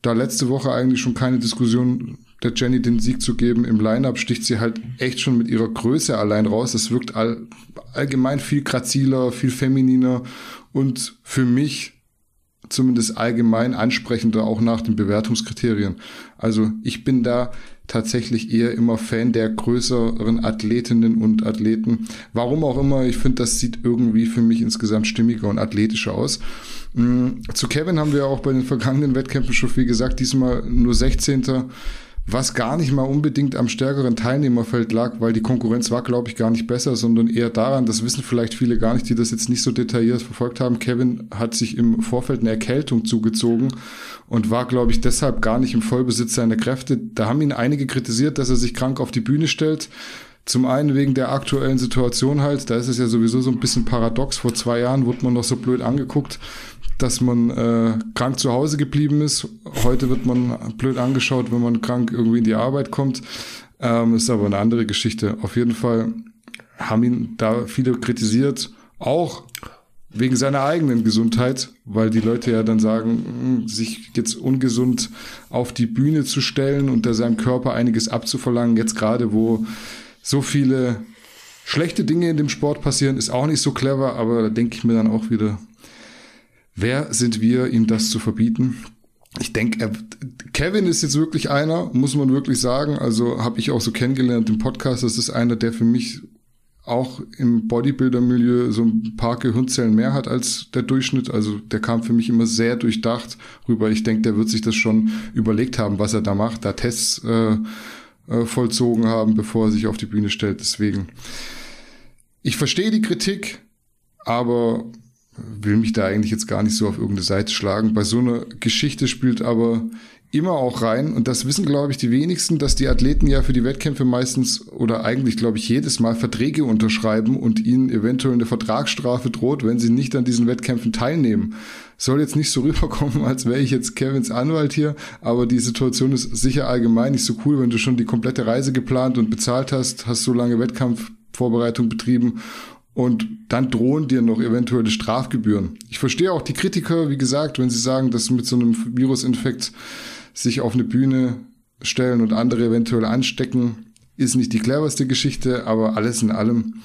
da letzte Woche eigentlich schon keine Diskussion, der Jenny den Sieg zu geben. Im Line-Up sticht sie halt echt schon mit ihrer Größe allein raus. Es wirkt all, allgemein viel graziler, viel femininer und für mich zumindest allgemein ansprechender, auch nach den Bewertungskriterien. Also ich bin da tatsächlich eher immer Fan der größeren Athletinnen und Athleten. Warum auch immer, ich finde, das sieht irgendwie für mich insgesamt stimmiger und athletischer aus. Mm, zu Kevin haben wir auch bei den vergangenen Wettkämpfen schon viel gesagt, diesmal nur 16 was gar nicht mal unbedingt am stärkeren Teilnehmerfeld lag, weil die Konkurrenz war, glaube ich, gar nicht besser, sondern eher daran, das wissen vielleicht viele gar nicht, die das jetzt nicht so detailliert verfolgt haben. Kevin hat sich im Vorfeld eine Erkältung zugezogen und war, glaube ich, deshalb gar nicht im Vollbesitz seiner Kräfte. Da haben ihn einige kritisiert, dass er sich krank auf die Bühne stellt. Zum einen wegen der aktuellen Situation halt, da ist es ja sowieso so ein bisschen paradox. Vor zwei Jahren wurde man noch so blöd angeguckt, dass man äh, krank zu Hause geblieben ist. Heute wird man blöd angeschaut, wenn man krank irgendwie in die Arbeit kommt. Ähm, ist aber eine andere Geschichte. Auf jeden Fall haben ihn da viele kritisiert, auch wegen seiner eigenen Gesundheit, weil die Leute ja dann sagen, hm, sich jetzt ungesund auf die Bühne zu stellen und da seinem Körper einiges abzuverlangen, jetzt gerade wo so viele schlechte Dinge in dem Sport passieren, ist auch nicht so clever, aber da denke ich mir dann auch wieder, wer sind wir, ihm das zu verbieten? Ich denke, Kevin ist jetzt wirklich einer, muss man wirklich sagen. Also habe ich auch so kennengelernt im Podcast. Das ist einer, der für mich auch im Bodybuilder-Milieu so ein paar Gehirnzellen mehr hat als der Durchschnitt. Also der kam für mich immer sehr durchdacht rüber. Ich denke, der wird sich das schon überlegt haben, was er da macht, da Tests äh, äh, vollzogen haben, bevor er sich auf die Bühne stellt. Deswegen, ich verstehe die Kritik, aber will mich da eigentlich jetzt gar nicht so auf irgendeine Seite schlagen. Bei so einer Geschichte spielt aber immer auch rein, und das wissen, glaube ich, die wenigsten, dass die Athleten ja für die Wettkämpfe meistens oder eigentlich, glaube ich, jedes Mal Verträge unterschreiben und ihnen eventuell eine Vertragsstrafe droht, wenn sie nicht an diesen Wettkämpfen teilnehmen. Soll jetzt nicht so rüberkommen, als wäre ich jetzt Kevins Anwalt hier, aber die Situation ist sicher allgemein nicht so cool, wenn du schon die komplette Reise geplant und bezahlt hast, hast so lange Wettkampfvorbereitung betrieben und dann drohen dir noch eventuelle Strafgebühren. Ich verstehe auch die Kritiker, wie gesagt, wenn sie sagen, dass mit so einem Virusinfekt sich auf eine Bühne stellen und andere eventuell anstecken, ist nicht die cleverste Geschichte, aber alles in allem,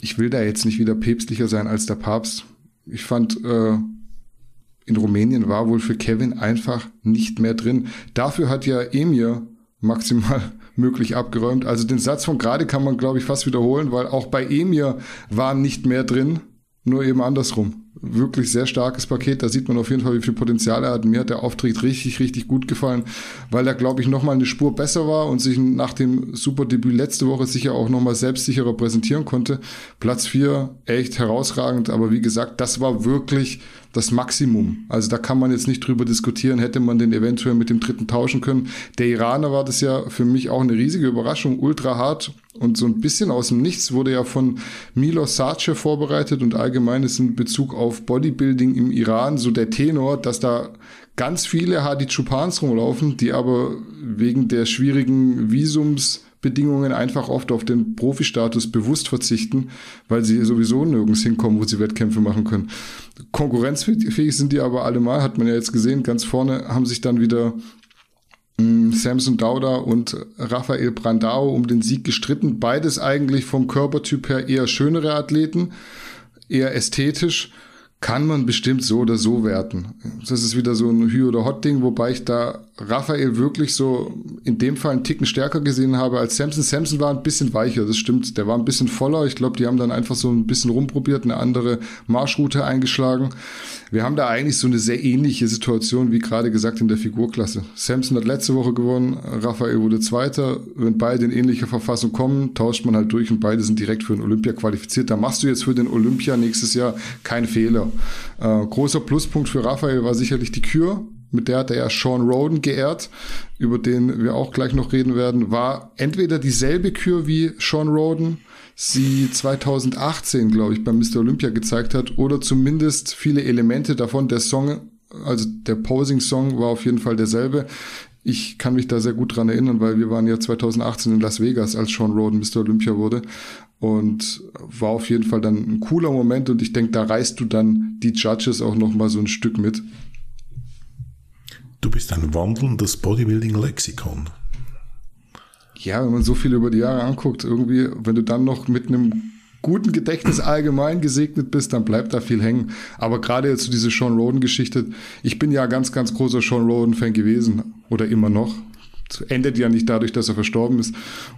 ich will da jetzt nicht wieder päpstlicher sein als der Papst. Ich fand, äh, in Rumänien war wohl für Kevin einfach nicht mehr drin. Dafür hat ja Emir maximal möglich abgeräumt. Also den Satz von gerade kann man, glaube ich, fast wiederholen, weil auch bei Emir war nicht mehr drin, nur eben andersrum wirklich sehr starkes Paket. Da sieht man auf jeden Fall, wie viel Potenzial er hat. Mir hat der Auftritt richtig, richtig gut gefallen, weil er, glaube ich, nochmal eine Spur besser war und sich nach dem Superdebüt letzte Woche sicher auch nochmal selbstsicherer präsentieren konnte. Platz vier echt herausragend, aber wie gesagt, das war wirklich das Maximum. Also da kann man jetzt nicht drüber diskutieren, hätte man den eventuell mit dem dritten tauschen können. Der Iraner war das ja für mich auch eine riesige Überraschung, ultra hart und so ein bisschen aus dem Nichts wurde ja von Milos Sarce vorbereitet und allgemein ist in Bezug auf Bodybuilding im Iran so der Tenor, dass da ganz viele Hadi Chupans rumlaufen, die aber wegen der schwierigen Visums Bedingungen einfach oft auf den Profi-Status bewusst verzichten, weil sie sowieso nirgends hinkommen, wo sie Wettkämpfe machen können. Konkurrenzfähig sind die aber allemal, hat man ja jetzt gesehen. Ganz vorne haben sich dann wieder hm, Samson Dauda und Rafael Brandao um den Sieg gestritten. Beides eigentlich vom Körpertyp her eher schönere Athleten, eher ästhetisch kann man bestimmt so oder so werten. Das ist wieder so ein Hü- oder Hot-Ding, wobei ich da Raphael wirklich so in dem Fall einen Ticken stärker gesehen habe als Samson. Samson war ein bisschen weicher, das stimmt. Der war ein bisschen voller. Ich glaube, die haben dann einfach so ein bisschen rumprobiert, eine andere Marschroute eingeschlagen. Wir haben da eigentlich so eine sehr ähnliche Situation, wie gerade gesagt in der Figurklasse. Samson hat letzte Woche gewonnen, Raphael wurde Zweiter. Wenn beide in ähnlicher Verfassung kommen, tauscht man halt durch und beide sind direkt für den Olympia qualifiziert. Da machst du jetzt für den Olympia nächstes Jahr keinen Fehler. Äh, großer Pluspunkt für Raphael war sicherlich die Kür. Mit der hat er ja Sean Roden geehrt, über den wir auch gleich noch reden werden. War entweder dieselbe Kür wie Sean Roden, sie 2018, glaube ich, beim Mr. Olympia gezeigt hat, oder zumindest viele Elemente davon. Der Song, also der Posing-Song war auf jeden Fall derselbe. Ich kann mich da sehr gut dran erinnern, weil wir waren ja 2018 in Las Vegas, als Sean Roden Mr. Olympia wurde. Und war auf jeden Fall dann ein cooler Moment und ich denke, da reißt du dann die Judges auch noch mal so ein Stück mit. Du bist ein wandelndes Bodybuilding-Lexikon. Ja, wenn man so viel über die Jahre anguckt, irgendwie, wenn du dann noch mit einem guten Gedächtnis allgemein gesegnet bist, dann bleibt da viel hängen. Aber gerade jetzt so diese Sean Roden-Geschichte, ich bin ja ganz, ganz großer Sean Roden-Fan gewesen oder immer noch endet ja nicht dadurch, dass er verstorben ist.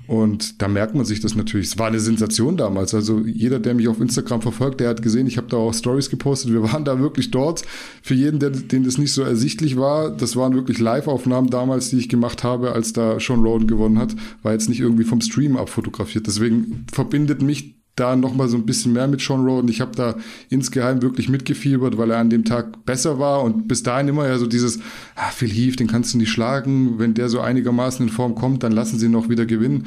Und da merkt man sich das natürlich. Es war eine Sensation damals. Also jeder, der mich auf Instagram verfolgt, der hat gesehen, ich habe da auch Stories gepostet. Wir waren da wirklich dort. Für jeden, der, dem das nicht so ersichtlich war, das waren wirklich Live-Aufnahmen damals, die ich gemacht habe, als da Sean Roden gewonnen hat. War jetzt nicht irgendwie vom Stream abfotografiert. Deswegen verbindet mich da nochmal so ein bisschen mehr mit Sean Roden. Ich habe da insgeheim wirklich mitgefiebert, weil er an dem Tag besser war und bis dahin immer ja so dieses, ah, Phil Heath, den kannst du nicht schlagen. Wenn der so einigermaßen in Form kommt, dann lassen sie ihn noch wieder gewinnen.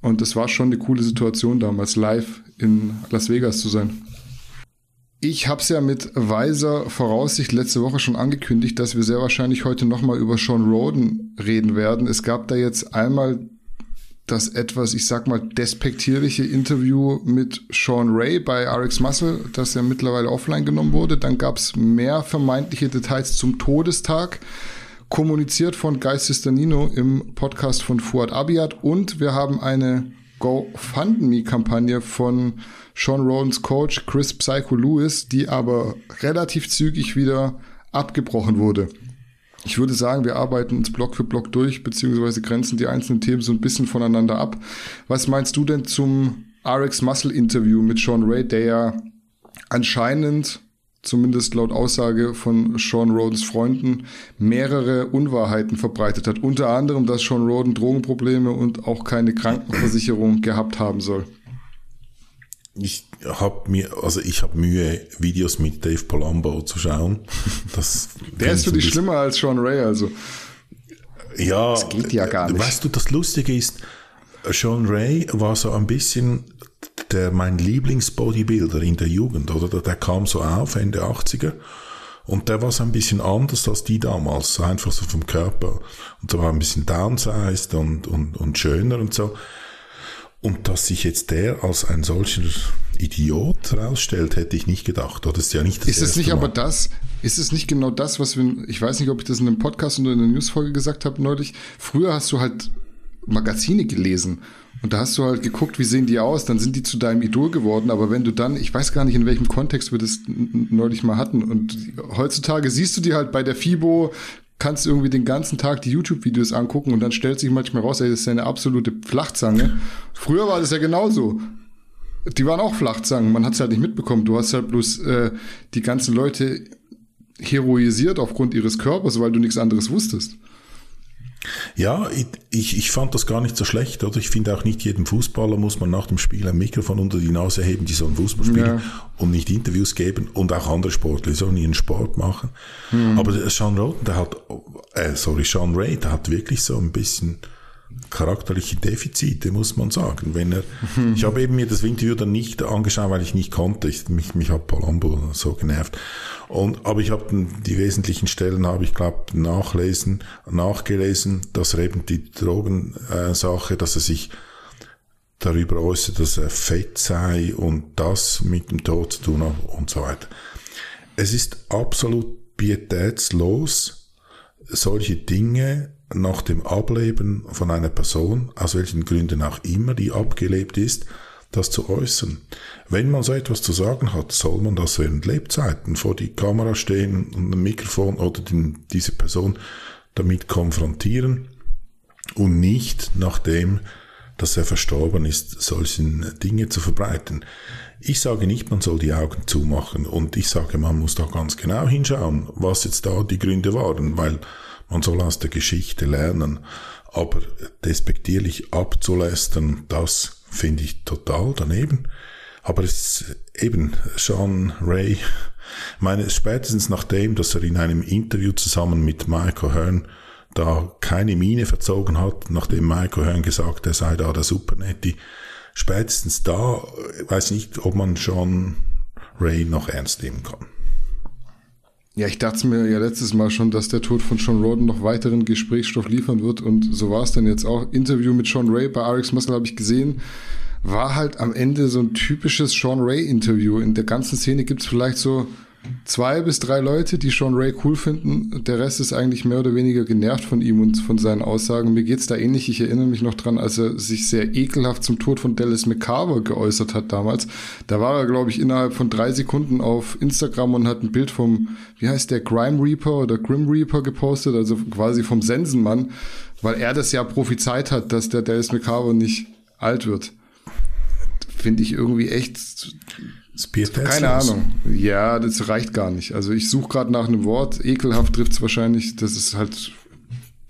Und das war schon eine coole Situation damals, live in Las Vegas zu sein. Ich habe es ja mit weiser Voraussicht letzte Woche schon angekündigt, dass wir sehr wahrscheinlich heute nochmal über Sean Roden reden werden. Es gab da jetzt einmal das etwas, ich sag mal, despektierliche Interview mit Sean Ray bei RX Muscle, das ja mittlerweile offline genommen wurde. Dann gab es mehr vermeintliche Details zum Todestag, kommuniziert von Geist Sister Nino im Podcast von Fuad Abiat. Und wir haben eine GoFundMe-Kampagne von Sean Rodens Coach Chris Psycho Lewis, die aber relativ zügig wieder abgebrochen wurde. Ich würde sagen, wir arbeiten uns Block für Block durch, beziehungsweise grenzen die einzelnen Themen so ein bisschen voneinander ab. Was meinst du denn zum RX Muscle Interview mit Sean Ray, der ja anscheinend, zumindest laut Aussage von Sean Rodens Freunden, mehrere Unwahrheiten verbreitet hat. Unter anderem, dass Sean Roden Drogenprobleme und auch keine Krankenversicherung gehabt haben soll. Ich habe mir, also ich habe Mühe, Videos mit Dave Palumbo zu schauen. Das Der ist für dich schlimmer als Sean Ray, also. Ja, das geht ja gar nicht. Weißt du, das Lustige ist, Sean Ray war so ein bisschen der mein Lieblingsbodybuilder in der Jugend, oder? Der kam so auf Ende 80er und der war so ein bisschen anders als die damals, einfach so vom Körper und so war ein bisschen downsized und, und, und schöner und so. Und dass sich jetzt der als ein solcher Idiot rausstellt, hätte ich nicht gedacht. Oder ist ja nicht das Ist es nicht Mal. aber das? Ist es nicht genau das, was wir, ich weiß nicht, ob ich das in einem Podcast oder in einer Newsfolge gesagt habe neulich. Früher hast du halt Magazine gelesen und da hast du halt geguckt, wie sehen die aus, dann sind die zu deinem Idol geworden. Aber wenn du dann, ich weiß gar nicht, in welchem Kontext wir das neulich mal hatten. Und heutzutage siehst du die halt bei der FIBO, kannst irgendwie den ganzen Tag die YouTube-Videos angucken und dann stellt sich manchmal raus, ey, das ist eine absolute Flachzange. Früher war das ja genauso. Die waren auch Flachzangen, man hat es halt nicht mitbekommen. Du hast halt bloß äh, die ganzen Leute heroisiert aufgrund ihres Körpers, weil du nichts anderes wusstest. Ja, ich, ich fand das gar nicht so schlecht, oder? Ich finde auch nicht jedem Fußballer muss man nach dem Spiel ein Mikrofon unter die Nase heben, die sollen Fußball spielen ja. und nicht Interviews geben und auch andere Sportler, die sollen ihren Sport machen. Hm. Aber Sean Roten, der hat, äh, sorry, Sean Ray, der hat wirklich so ein bisschen charakterliche Defizite, muss man sagen. Wenn er, ich habe eben mir das Interview dann nicht angeschaut, weil ich nicht konnte. Ich, mich, mich hat Palombo so genervt. Und, aber ich habe die wesentlichen Stellen habe ich glaube nachlesen, nachgelesen, dass er eben die Drogensache, äh, dass er sich darüber äußert, dass er fett sei und das mit dem Tod zu tun hat und so weiter. Es ist absolut pietätslos, solche Dinge nach dem Ableben von einer Person, aus welchen Gründen auch immer die abgelebt ist, das zu äußern. Wenn man so etwas zu sagen hat, soll man das während Lebzeiten vor die Kamera stehen und ein Mikrofon oder den, diese Person damit konfrontieren und nicht nachdem, dass er verstorben ist, solchen Dinge zu verbreiten. Ich sage nicht, man soll die Augen zumachen und ich sage, man muss da ganz genau hinschauen, was jetzt da die Gründe waren, weil man soll aus der Geschichte lernen. Aber despektierlich abzulästern, das finde ich total daneben. Aber es eben Sean Ray, meine, spätestens nachdem, dass er in einem Interview zusammen mit Michael Hearn da keine Miene verzogen hat, nachdem Michael Hearn gesagt, er sei da der Supernetti, spätestens da, weiß nicht, ob man Sean Ray noch ernst nehmen kann. Ja, ich dachte mir ja letztes Mal schon, dass der Tod von Sean Roden noch weiteren Gesprächsstoff liefern wird und so war es dann jetzt auch. Interview mit Sean Ray bei RX Muscle habe ich gesehen. War halt am Ende so ein typisches Sean Ray Interview. In der ganzen Szene gibt es vielleicht so zwei bis drei Leute, die Sean Ray cool finden. Der Rest ist eigentlich mehr oder weniger genervt von ihm und von seinen Aussagen. Mir geht's da ähnlich. Ich erinnere mich noch dran, als er sich sehr ekelhaft zum Tod von Dallas McCarver geäußert hat damals. Da war er, glaube ich, innerhalb von drei Sekunden auf Instagram und hat ein Bild vom, wie heißt der, Crime Reaper oder Grim Reaper gepostet, also quasi vom Sensenmann, weil er das ja prophezeit hat, dass der Dallas McCarver nicht alt wird. Finde ich irgendwie echt keine Ahnung. Ja, das reicht gar nicht. Also ich suche gerade nach einem Wort. Ekelhaft trifft es wahrscheinlich. Das ist halt.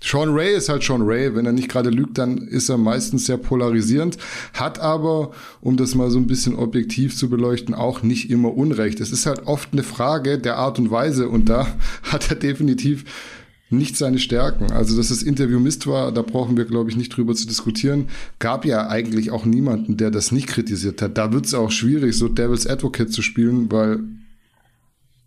Sean Ray ist halt Sean Ray. Wenn er nicht gerade lügt, dann ist er meistens sehr polarisierend. Hat aber, um das mal so ein bisschen objektiv zu beleuchten, auch nicht immer Unrecht. Es ist halt oft eine Frage der Art und Weise. Und da hat er definitiv nicht seine Stärken. Also, dass das Interview Mist war, da brauchen wir, glaube ich, nicht drüber zu diskutieren. Gab ja eigentlich auch niemanden, der das nicht kritisiert hat. Da wird es auch schwierig, so Devil's Advocate zu spielen, weil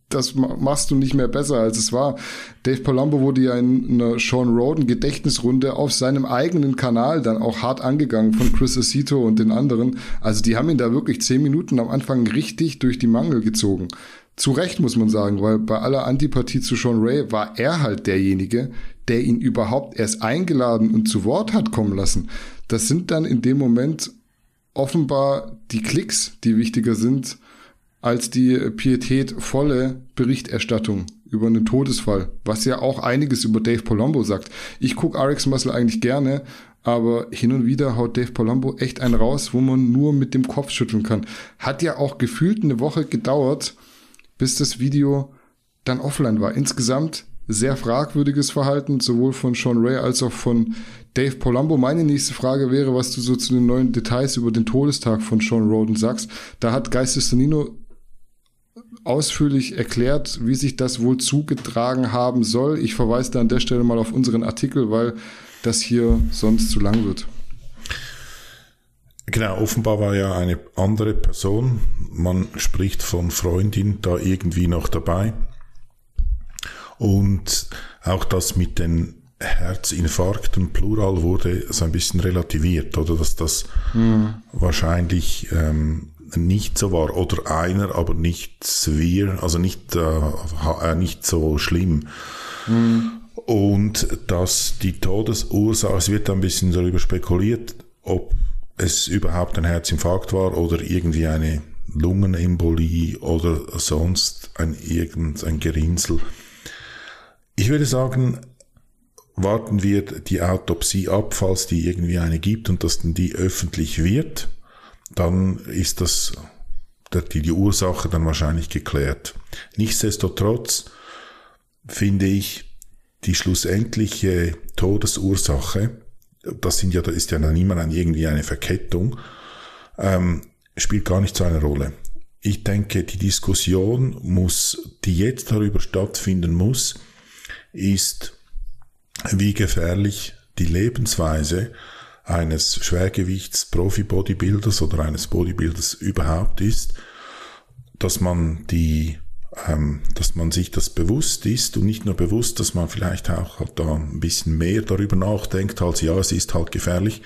das machst du nicht mehr besser, als es war. Dave Palumbo wurde ja in einer Sean Roden Gedächtnisrunde auf seinem eigenen Kanal dann auch hart angegangen von Chris Acito und den anderen. Also die haben ihn da wirklich zehn Minuten am Anfang richtig durch die Mangel gezogen. Zu Recht muss man sagen, weil bei aller Antipathie zu Sean Ray war er halt derjenige, der ihn überhaupt erst eingeladen und zu Wort hat kommen lassen. Das sind dann in dem Moment offenbar die Klicks, die wichtiger sind als die pietätvolle Berichterstattung über einen Todesfall, was ja auch einiges über Dave Palumbo sagt. Ich gucke RX Muscle eigentlich gerne, aber hin und wieder haut Dave Palumbo echt einen raus, wo man nur mit dem Kopf schütteln kann. Hat ja auch gefühlt eine Woche gedauert, bis das Video dann offline war. Insgesamt sehr fragwürdiges Verhalten, sowohl von Sean Ray als auch von Dave Palumbo. Meine nächste Frage wäre, was du so zu den neuen Details über den Todestag von Sean Roden sagst. Da hat Geistes Nino ausführlich erklärt, wie sich das wohl zugetragen haben soll. Ich verweise da an der Stelle mal auf unseren Artikel, weil das hier sonst zu lang wird. Genau, offenbar war ja eine andere Person. Man spricht von Freundin da irgendwie noch dabei. Und auch das mit den Herzinfarkten plural wurde so ein bisschen relativiert, oder dass das mhm. wahrscheinlich ähm, nicht so war oder einer, aber nicht severe, also nicht, äh, äh, nicht so schlimm. Mhm. Und dass die Todesursache, es wird ein bisschen darüber spekuliert, ob es überhaupt ein Herzinfarkt war oder irgendwie eine Lungenembolie oder sonst ein irgendein Gerinnsel. Ich würde sagen, warten wir die Autopsie ab, falls die irgendwie eine gibt und dass dann die öffentlich wird dann ist das die, die Ursache dann wahrscheinlich geklärt. Nichtsdestotrotz finde ich die schlussendliche Todesursache, das sind ja, da ist ja dann immer ein, irgendwie eine Verkettung, ähm, spielt gar nicht so eine Rolle. Ich denke, die Diskussion muss, die jetzt darüber stattfinden muss, ist, wie gefährlich die Lebensweise eines Schwergewichts-Profi-Bodybuilders oder eines Bodybuilders überhaupt ist, dass man die dass man sich das bewusst ist und nicht nur bewusst, dass man vielleicht auch halt da ein bisschen mehr darüber nachdenkt, als ja, es ist halt gefährlich,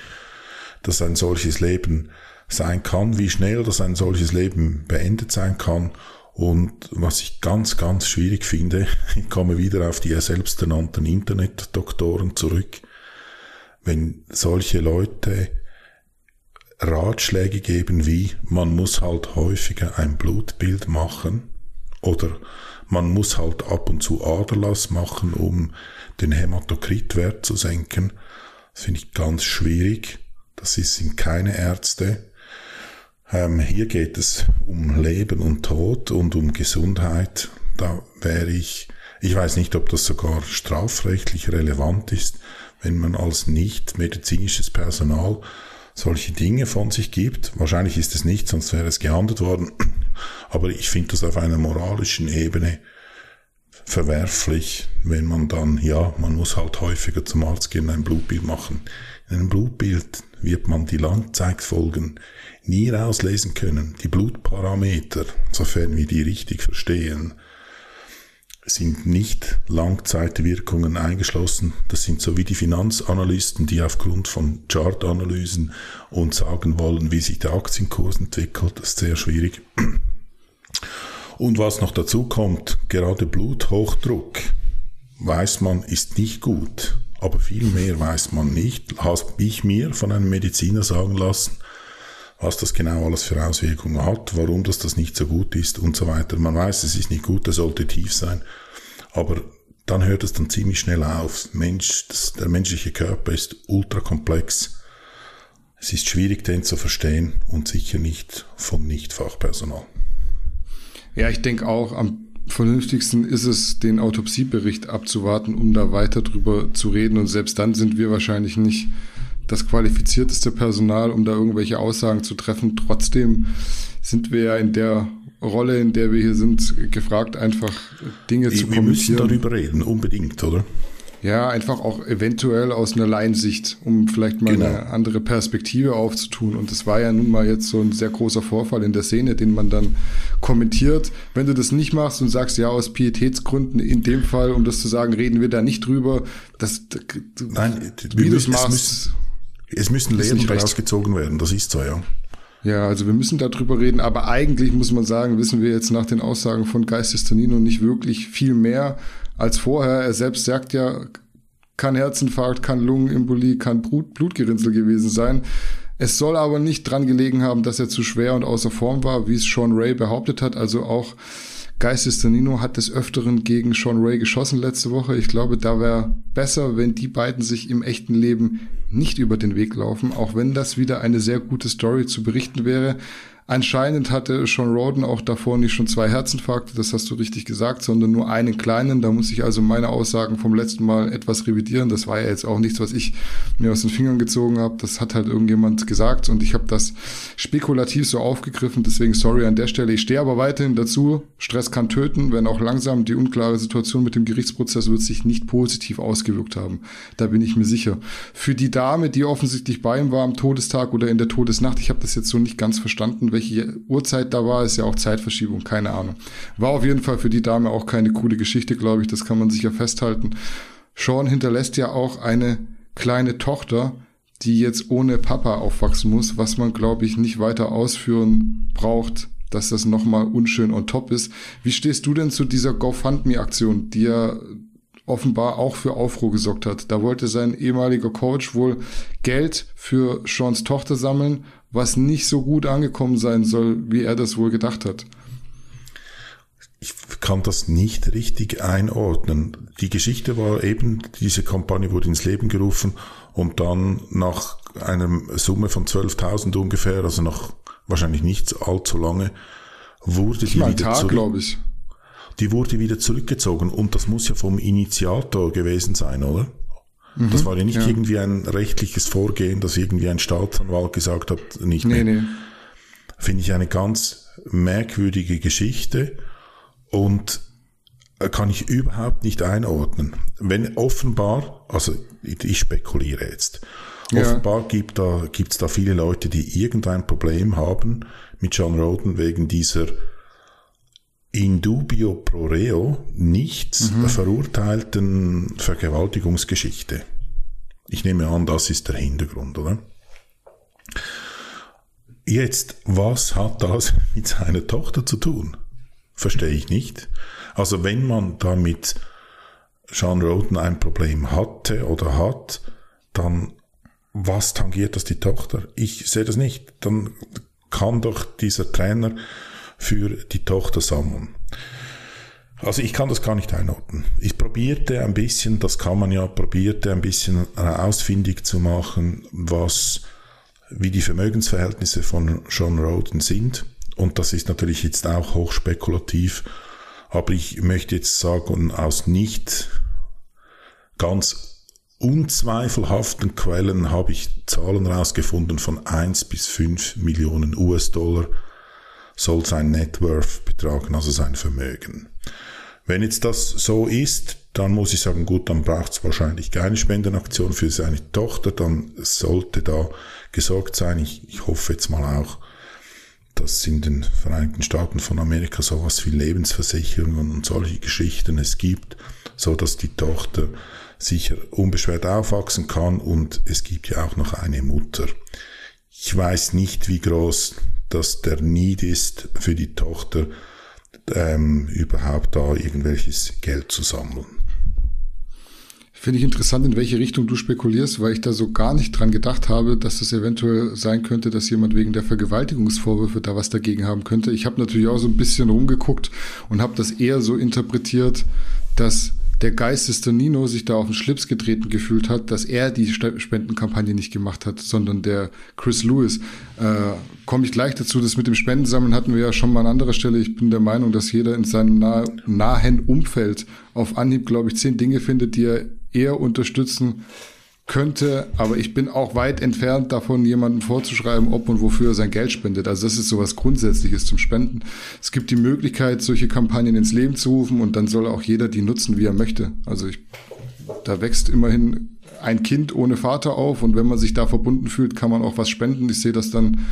dass ein solches Leben sein kann, wie schnell dass ein solches Leben beendet sein kann. Und was ich ganz, ganz schwierig finde, ich komme wieder auf die selbsternannten Internetdoktoren zurück, wenn solche Leute Ratschläge geben wie, man muss halt häufiger ein Blutbild machen oder man muss halt ab und zu Aderlass machen, um den Hämatokritwert zu senken. Das finde ich ganz schwierig. Das sind keine Ärzte. Ähm, hier geht es um Leben und Tod und um Gesundheit. Da wäre ich, ich weiß nicht, ob das sogar strafrechtlich relevant ist, wenn man als nicht medizinisches Personal solche Dinge von sich gibt. Wahrscheinlich ist es nicht, sonst wäre es geahndet worden. Aber ich finde das auf einer moralischen Ebene verwerflich, wenn man dann, ja, man muss halt häufiger zum Arzt gehen, ein Blutbild machen. In einem Blutbild wird man die Langzeitfolgen nie rauslesen können. Die Blutparameter, sofern wir die richtig verstehen, sind nicht Langzeitwirkungen eingeschlossen. Das sind so wie die Finanzanalysten, die aufgrund von Chartanalysen uns sagen wollen, wie sich der Aktienkurs entwickelt. Das ist sehr schwierig. Und was noch dazu kommt, gerade Bluthochdruck, weiß man, ist nicht gut. Aber viel mehr weiß man nicht. Habe ich mir von einem Mediziner sagen lassen, was das genau alles für Auswirkungen hat, warum das das nicht so gut ist und so weiter. Man weiß, es ist nicht gut, es sollte tief sein, aber dann hört es dann ziemlich schnell auf. Mensch, das, der menschliche Körper ist ultra komplex. Es ist schwierig, den zu verstehen und sicher nicht von Nicht-Fachpersonal. Ja, ich denke auch, am vernünftigsten ist es, den Autopsiebericht abzuwarten, um da weiter drüber zu reden. Und selbst dann sind wir wahrscheinlich nicht das qualifizierteste Personal, um da irgendwelche Aussagen zu treffen. Trotzdem sind wir ja in der Rolle, in der wir hier sind, gefragt, einfach Dinge wir zu kommentieren. Wir müssen darüber reden, unbedingt, oder? Ja, einfach auch eventuell aus einer Laiensicht, um vielleicht mal genau. eine andere Perspektive aufzutun. Und das war ja nun mal jetzt so ein sehr großer Vorfall in der Szene, den man dann kommentiert. Wenn du das nicht machst und sagst, ja, aus Pietätsgründen, in dem Fall, um das zu sagen, reden wir da nicht drüber, das, Nein, wie du es machst, es müssen Lehren rausgezogen werden, das ist so, ja. Ja, also wir müssen darüber reden, aber eigentlich muss man sagen, wissen wir jetzt nach den Aussagen von Geistes Tonino nicht wirklich viel mehr als vorher. Er selbst sagt ja, kann Herzinfarkt, kann Lungenembolie, kann Blut, Blutgerinnsel gewesen sein. Es soll aber nicht dran gelegen haben, dass er zu schwer und außer Form war, wie es Sean Ray behauptet hat. Also auch Geistes Danino hat des Öfteren gegen Sean Ray geschossen letzte Woche. Ich glaube, da wäre besser, wenn die beiden sich im echten Leben nicht über den Weg laufen, auch wenn das wieder eine sehr gute Story zu berichten wäre. Anscheinend hatte Sean Roden auch davor nicht schon zwei Herzinfarkte, das hast du richtig gesagt, sondern nur einen kleinen. Da muss ich also meine Aussagen vom letzten Mal etwas revidieren. Das war ja jetzt auch nichts, was ich mir aus den Fingern gezogen habe. Das hat halt irgendjemand gesagt und ich habe das spekulativ so aufgegriffen. Deswegen sorry an der Stelle. Ich stehe aber weiterhin dazu. Stress kann töten, wenn auch langsam die unklare Situation mit dem Gerichtsprozess wird sich nicht positiv ausgewirkt haben. Da bin ich mir sicher. Für die Dame, die offensichtlich bei ihm war am Todestag oder in der Todesnacht, ich habe das jetzt so nicht ganz verstanden welche Uhrzeit da war, ist ja auch Zeitverschiebung, keine Ahnung. War auf jeden Fall für die Dame auch keine coole Geschichte, glaube ich, das kann man sicher festhalten. Sean hinterlässt ja auch eine kleine Tochter, die jetzt ohne Papa aufwachsen muss, was man, glaube ich, nicht weiter ausführen braucht, dass das nochmal unschön on top ist. Wie stehst du denn zu dieser GoFundMe-Aktion, die ja offenbar auch für Aufruhr gesorgt hat? Da wollte sein ehemaliger Coach wohl Geld für Seans Tochter sammeln was nicht so gut angekommen sein soll, wie er das wohl gedacht hat. Ich kann das nicht richtig einordnen. Die Geschichte war eben, diese Kampagne wurde ins Leben gerufen und dann nach einer Summe von 12.000 ungefähr, also nach wahrscheinlich nicht allzu lange, wurde die wieder Tag, glaube ich. Die wurde wieder zurückgezogen und das muss ja vom Initiator gewesen sein, oder? Mhm, das war ja nicht ja. irgendwie ein rechtliches Vorgehen, dass irgendwie ein Staatsanwalt gesagt hat, nicht nee, mehr. Nee. Finde ich eine ganz merkwürdige Geschichte und kann ich überhaupt nicht einordnen. Wenn offenbar, also ich spekuliere jetzt, ja. offenbar gibt da, gibt's da viele Leute, die irgendein Problem haben mit John Roden wegen dieser in dubio pro reo nicht mhm. verurteilten Vergewaltigungsgeschichte. Ich nehme an, das ist der Hintergrund, oder? Jetzt, was hat das mit seiner Tochter zu tun? Verstehe ich nicht. Also wenn man da mit Sean Roden ein Problem hatte oder hat, dann was tangiert das die Tochter? Ich sehe das nicht. Dann kann doch dieser Trainer für die Tochter sammeln. Also ich kann das gar nicht einordnen. Ich probierte ein bisschen, das kann man ja, probierte ein bisschen ausfindig zu machen, was, wie die Vermögensverhältnisse von John Roden sind. Und das ist natürlich jetzt auch hochspekulativ. Aber ich möchte jetzt sagen, aus nicht ganz unzweifelhaften Quellen habe ich Zahlen rausgefunden von 1 bis 5 Millionen US-Dollar soll sein Net Worth betragen, also sein Vermögen. Wenn jetzt das so ist, dann muss ich sagen, gut, dann braucht es wahrscheinlich keine Spendenaktion für seine Tochter, dann sollte da gesorgt sein. Ich, ich hoffe jetzt mal auch, dass in den Vereinigten Staaten von Amerika sowas wie Lebensversicherungen und solche Geschichten es gibt, so dass die Tochter sicher unbeschwert aufwachsen kann und es gibt ja auch noch eine Mutter. Ich weiß nicht, wie groß dass der Need ist für die Tochter, ähm, überhaupt da irgendwelches Geld zu sammeln. Finde ich interessant, in welche Richtung du spekulierst, weil ich da so gar nicht dran gedacht habe, dass es eventuell sein könnte, dass jemand wegen der Vergewaltigungsvorwürfe da was dagegen haben könnte. Ich habe natürlich auch so ein bisschen rumgeguckt und habe das eher so interpretiert, dass der geisteste Nino sich da auf den Schlips getreten gefühlt hat, dass er die Spendenkampagne nicht gemacht hat, sondern der Chris Lewis. Äh, Komme ich gleich dazu, das mit dem Spendensammeln hatten wir ja schon mal an anderer Stelle. Ich bin der Meinung, dass jeder in seinem nah nahen Umfeld auf Anhieb, glaube ich, zehn Dinge findet, die er eher unterstützen könnte, aber ich bin auch weit entfernt davon, jemandem vorzuschreiben, ob und wofür er sein Geld spendet. Also das ist sowas Grundsätzliches zum Spenden. Es gibt die Möglichkeit, solche Kampagnen ins Leben zu rufen und dann soll auch jeder die nutzen, wie er möchte. Also ich, da wächst immerhin ein Kind ohne Vater auf und wenn man sich da verbunden fühlt, kann man auch was spenden. Ich sehe das dann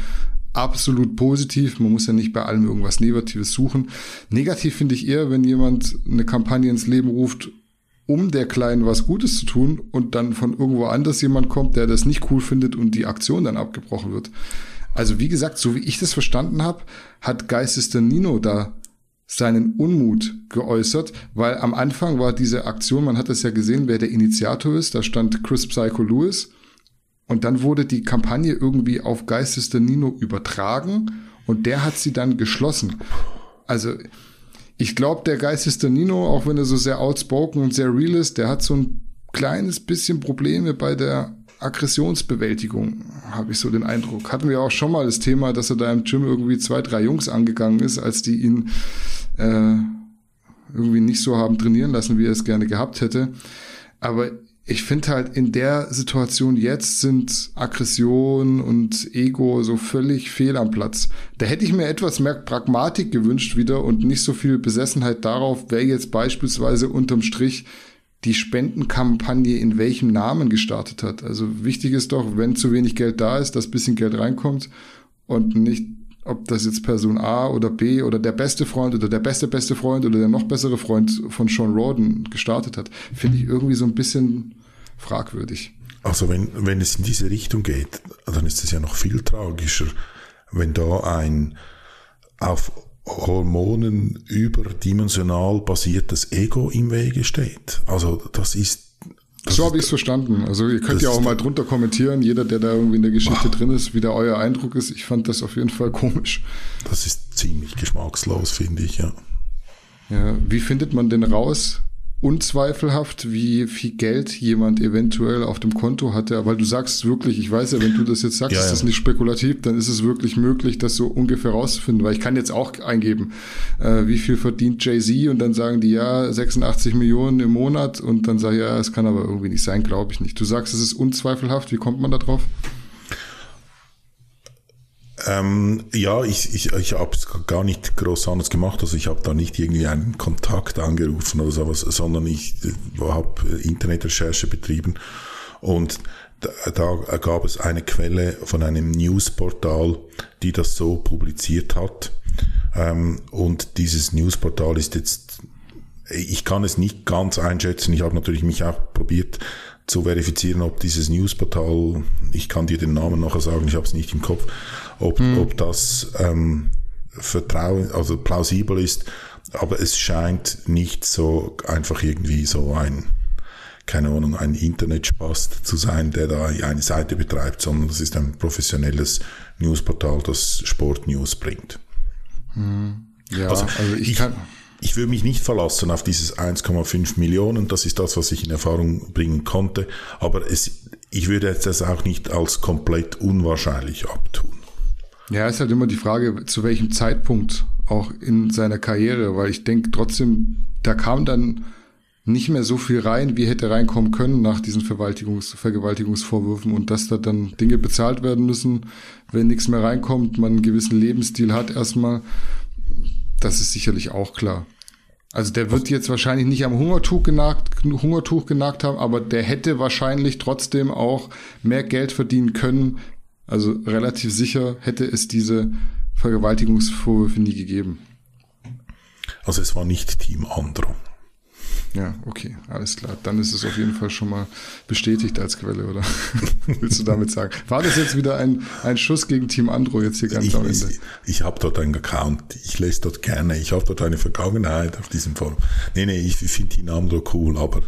absolut positiv. Man muss ja nicht bei allem irgendwas Negatives suchen. Negativ finde ich eher, wenn jemand eine Kampagne ins Leben ruft, um der Kleinen was Gutes zu tun und dann von irgendwo anders jemand kommt, der das nicht cool findet und die Aktion dann abgebrochen wird. Also wie gesagt, so wie ich das verstanden habe, hat Geistester Nino da seinen Unmut geäußert, weil am Anfang war diese Aktion, man hat es ja gesehen, wer der Initiator ist, da stand Chris Psycho Lewis Und dann wurde die Kampagne irgendwie auf Geistes der Nino übertragen und der hat sie dann geschlossen. Also ich glaube, der Geistes der Nino, auch wenn er so sehr outspoken und sehr real ist, der hat so ein kleines bisschen Probleme bei der Aggressionsbewältigung, habe ich so den Eindruck. Hatten wir auch schon mal das Thema, dass er da im Gym irgendwie zwei, drei Jungs angegangen ist, als die ihn äh, irgendwie nicht so haben trainieren lassen, wie er es gerne gehabt hätte. Aber ich finde halt in der Situation jetzt sind Aggression und Ego so völlig fehl am Platz. Da hätte ich mir etwas mehr Pragmatik gewünscht wieder und nicht so viel Besessenheit darauf, wer jetzt beispielsweise unterm Strich die Spendenkampagne in welchem Namen gestartet hat. Also wichtig ist doch, wenn zu wenig Geld da ist, dass bisschen Geld reinkommt und nicht ob das jetzt Person A oder B oder der beste Freund oder der beste beste Freund oder der noch bessere Freund von Sean Roden gestartet hat, finde ich irgendwie so ein bisschen fragwürdig. Also wenn, wenn es in diese Richtung geht, dann ist es ja noch viel tragischer, wenn da ein auf Hormonen überdimensional basiertes Ego im Wege steht. Also das ist so habe ich es verstanden. Also ihr könnt ja auch mal drunter kommentieren, jeder, der da irgendwie in der Geschichte wow. drin ist, wie der euer Eindruck ist. Ich fand das auf jeden Fall komisch. Das ist ziemlich geschmackslos, finde ich, ja. Ja, wie findet man denn raus, unzweifelhaft, wie viel Geld jemand eventuell auf dem Konto hatte. Weil du sagst wirklich, ich weiß ja, wenn du das jetzt sagst, ja, ist das nicht spekulativ, dann ist es wirklich möglich, das so ungefähr rauszufinden. Weil ich kann jetzt auch eingeben, äh, wie viel verdient Jay-Z und dann sagen die ja 86 Millionen im Monat und dann sage ich, ja, es kann aber irgendwie nicht sein, glaube ich nicht. Du sagst, es ist unzweifelhaft, wie kommt man da drauf? Ähm, ja, ich, ich, ich habe gar nicht groß anders gemacht. Also ich habe da nicht irgendwie einen Kontakt angerufen oder sowas, sondern ich äh, habe Internetrecherche betrieben und da, da gab es eine Quelle von einem Newsportal, die das so publiziert hat. Ähm, und dieses Newsportal ist jetzt, ich kann es nicht ganz einschätzen. Ich habe natürlich mich auch probiert zu verifizieren, ob dieses Newsportal, ich kann dir den Namen nachher sagen, ich habe es nicht im Kopf, ob, hm. ob das ähm, vertrauen, also plausibel ist, aber es scheint nicht so einfach irgendwie so ein, keine Ahnung, ein Internetspast zu sein, der da eine Seite betreibt, sondern das ist ein professionelles Newsportal, das Sportnews bringt. Hm. Ja, also, also ich, ich kann ich würde mich nicht verlassen auf dieses 1,5 Millionen. Das ist das, was ich in Erfahrung bringen konnte. Aber es, ich würde jetzt das auch nicht als komplett unwahrscheinlich abtun. Ja, ist halt immer die Frage, zu welchem Zeitpunkt auch in seiner Karriere, weil ich denke trotzdem, da kam dann nicht mehr so viel rein, wie hätte reinkommen können nach diesen Vergewaltigungs Vergewaltigungsvorwürfen und dass da dann Dinge bezahlt werden müssen, wenn nichts mehr reinkommt, man einen gewissen Lebensstil hat erstmal das ist sicherlich auch klar. Also der wird jetzt wahrscheinlich nicht am Hungertuch genagt, Hungertuch genagt haben, aber der hätte wahrscheinlich trotzdem auch mehr Geld verdienen können. Also relativ sicher hätte es diese Vergewaltigungsvorwürfe nie gegeben. Also es war nicht Team Andro. Ja, okay, alles klar. Dann ist es auf jeden Fall schon mal bestätigt als Quelle, oder? Willst du damit sagen? War das jetzt wieder ein, ein Schuss gegen Team Andro jetzt hier ganz ich, am Ende? Ich, ich habe dort einen Account, ich lese dort gerne, ich habe dort eine Vergangenheit auf diesem Forum. Nee, nee, ich finde Team Andro cool, aber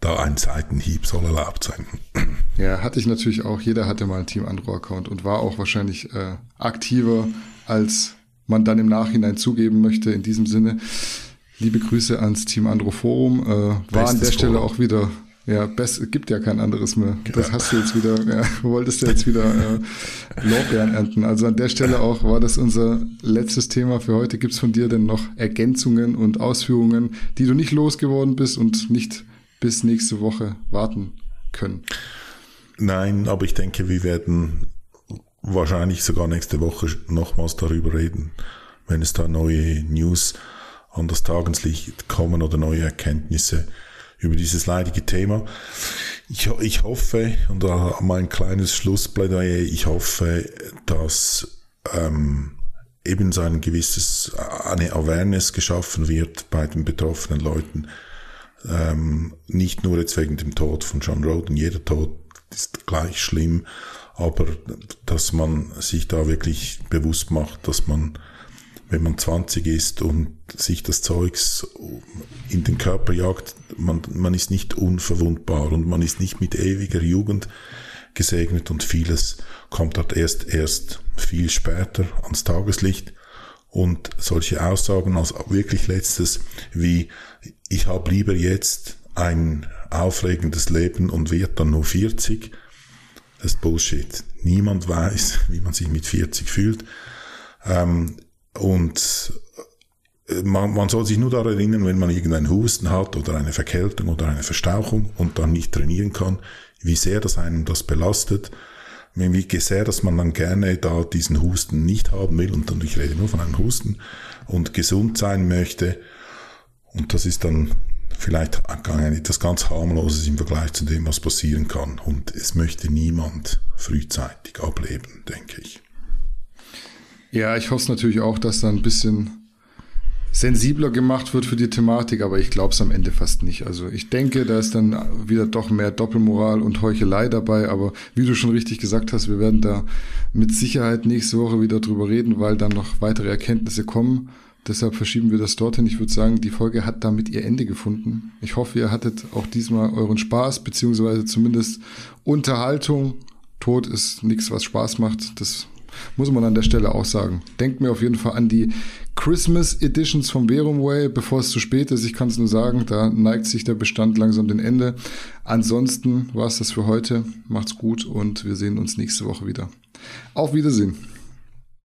da ein Seitenhieb soll erlaubt sein. Ja, hatte ich natürlich auch. Jeder hatte mal einen Team Andro-Account und war auch wahrscheinlich äh, aktiver, als man dann im Nachhinein zugeben möchte. In diesem Sinne, Liebe Grüße ans Team Androforum. Äh, war an der Stelle Forum. auch wieder, ja, best, gibt ja kein anderes mehr. Genau. Das hast du jetzt wieder, ja, wolltest du jetzt wieder äh, Lorbeeren ernten. Also an der Stelle auch war das unser letztes Thema für heute. Gibt es von dir denn noch Ergänzungen und Ausführungen, die du nicht losgeworden bist und nicht bis nächste Woche warten können? Nein, aber ich denke, wir werden wahrscheinlich sogar nächste Woche nochmals darüber reden, wenn es da neue News an das Tageslicht kommen oder neue Erkenntnisse über dieses leidige Thema. Ich, ich hoffe, und da mein kleines Schlussplädoyer, ich hoffe, dass ähm, eben so ein gewisses, eine Awareness geschaffen wird bei den betroffenen Leuten. Ähm, nicht nur jetzt wegen dem Tod von John Roden, jeder Tod ist gleich schlimm, aber dass man sich da wirklich bewusst macht, dass man wenn man 20 ist und sich das Zeugs in den Körper jagt, man, man ist nicht unverwundbar und man ist nicht mit ewiger Jugend gesegnet und vieles kommt dort erst, erst viel später ans Tageslicht. Und solche Aussagen als wirklich letztes wie, ich habe lieber jetzt ein aufregendes Leben und wird dann nur 40, das ist Bullshit. Niemand weiß, wie man sich mit 40 fühlt. Ähm, und äh, man, man soll sich nur daran erinnern, wenn man irgendeinen Husten hat oder eine Verkältung oder eine Verstauchung und dann nicht trainieren kann, wie sehr das einem das belastet wie sehr, dass man dann gerne da diesen Husten nicht haben will und dann, ich rede nur von einem Husten und gesund sein möchte. Und das ist dann vielleicht etwas ganz harmloses im Vergleich zu dem, was passieren kann. Und es möchte niemand frühzeitig ableben, denke ich. Ja, ich hoffe natürlich auch, dass da ein bisschen sensibler gemacht wird für die Thematik, aber ich glaube es am Ende fast nicht. Also ich denke, da ist dann wieder doch mehr Doppelmoral und Heuchelei dabei, aber wie du schon richtig gesagt hast, wir werden da mit Sicherheit nächste Woche wieder drüber reden, weil dann noch weitere Erkenntnisse kommen. Deshalb verschieben wir das dorthin. Ich würde sagen, die Folge hat damit ihr Ende gefunden. Ich hoffe, ihr hattet auch diesmal euren Spaß, beziehungsweise zumindest Unterhaltung. Tod ist nichts, was Spaß macht. Das muss man an der Stelle auch sagen. Denkt mir auf jeden Fall an die Christmas Editions vom Verumway, bevor es zu spät ist. Ich kann es nur sagen, da neigt sich der Bestand langsam dem Ende. Ansonsten war es das für heute. Macht's gut und wir sehen uns nächste Woche wieder. Auf Wiedersehen.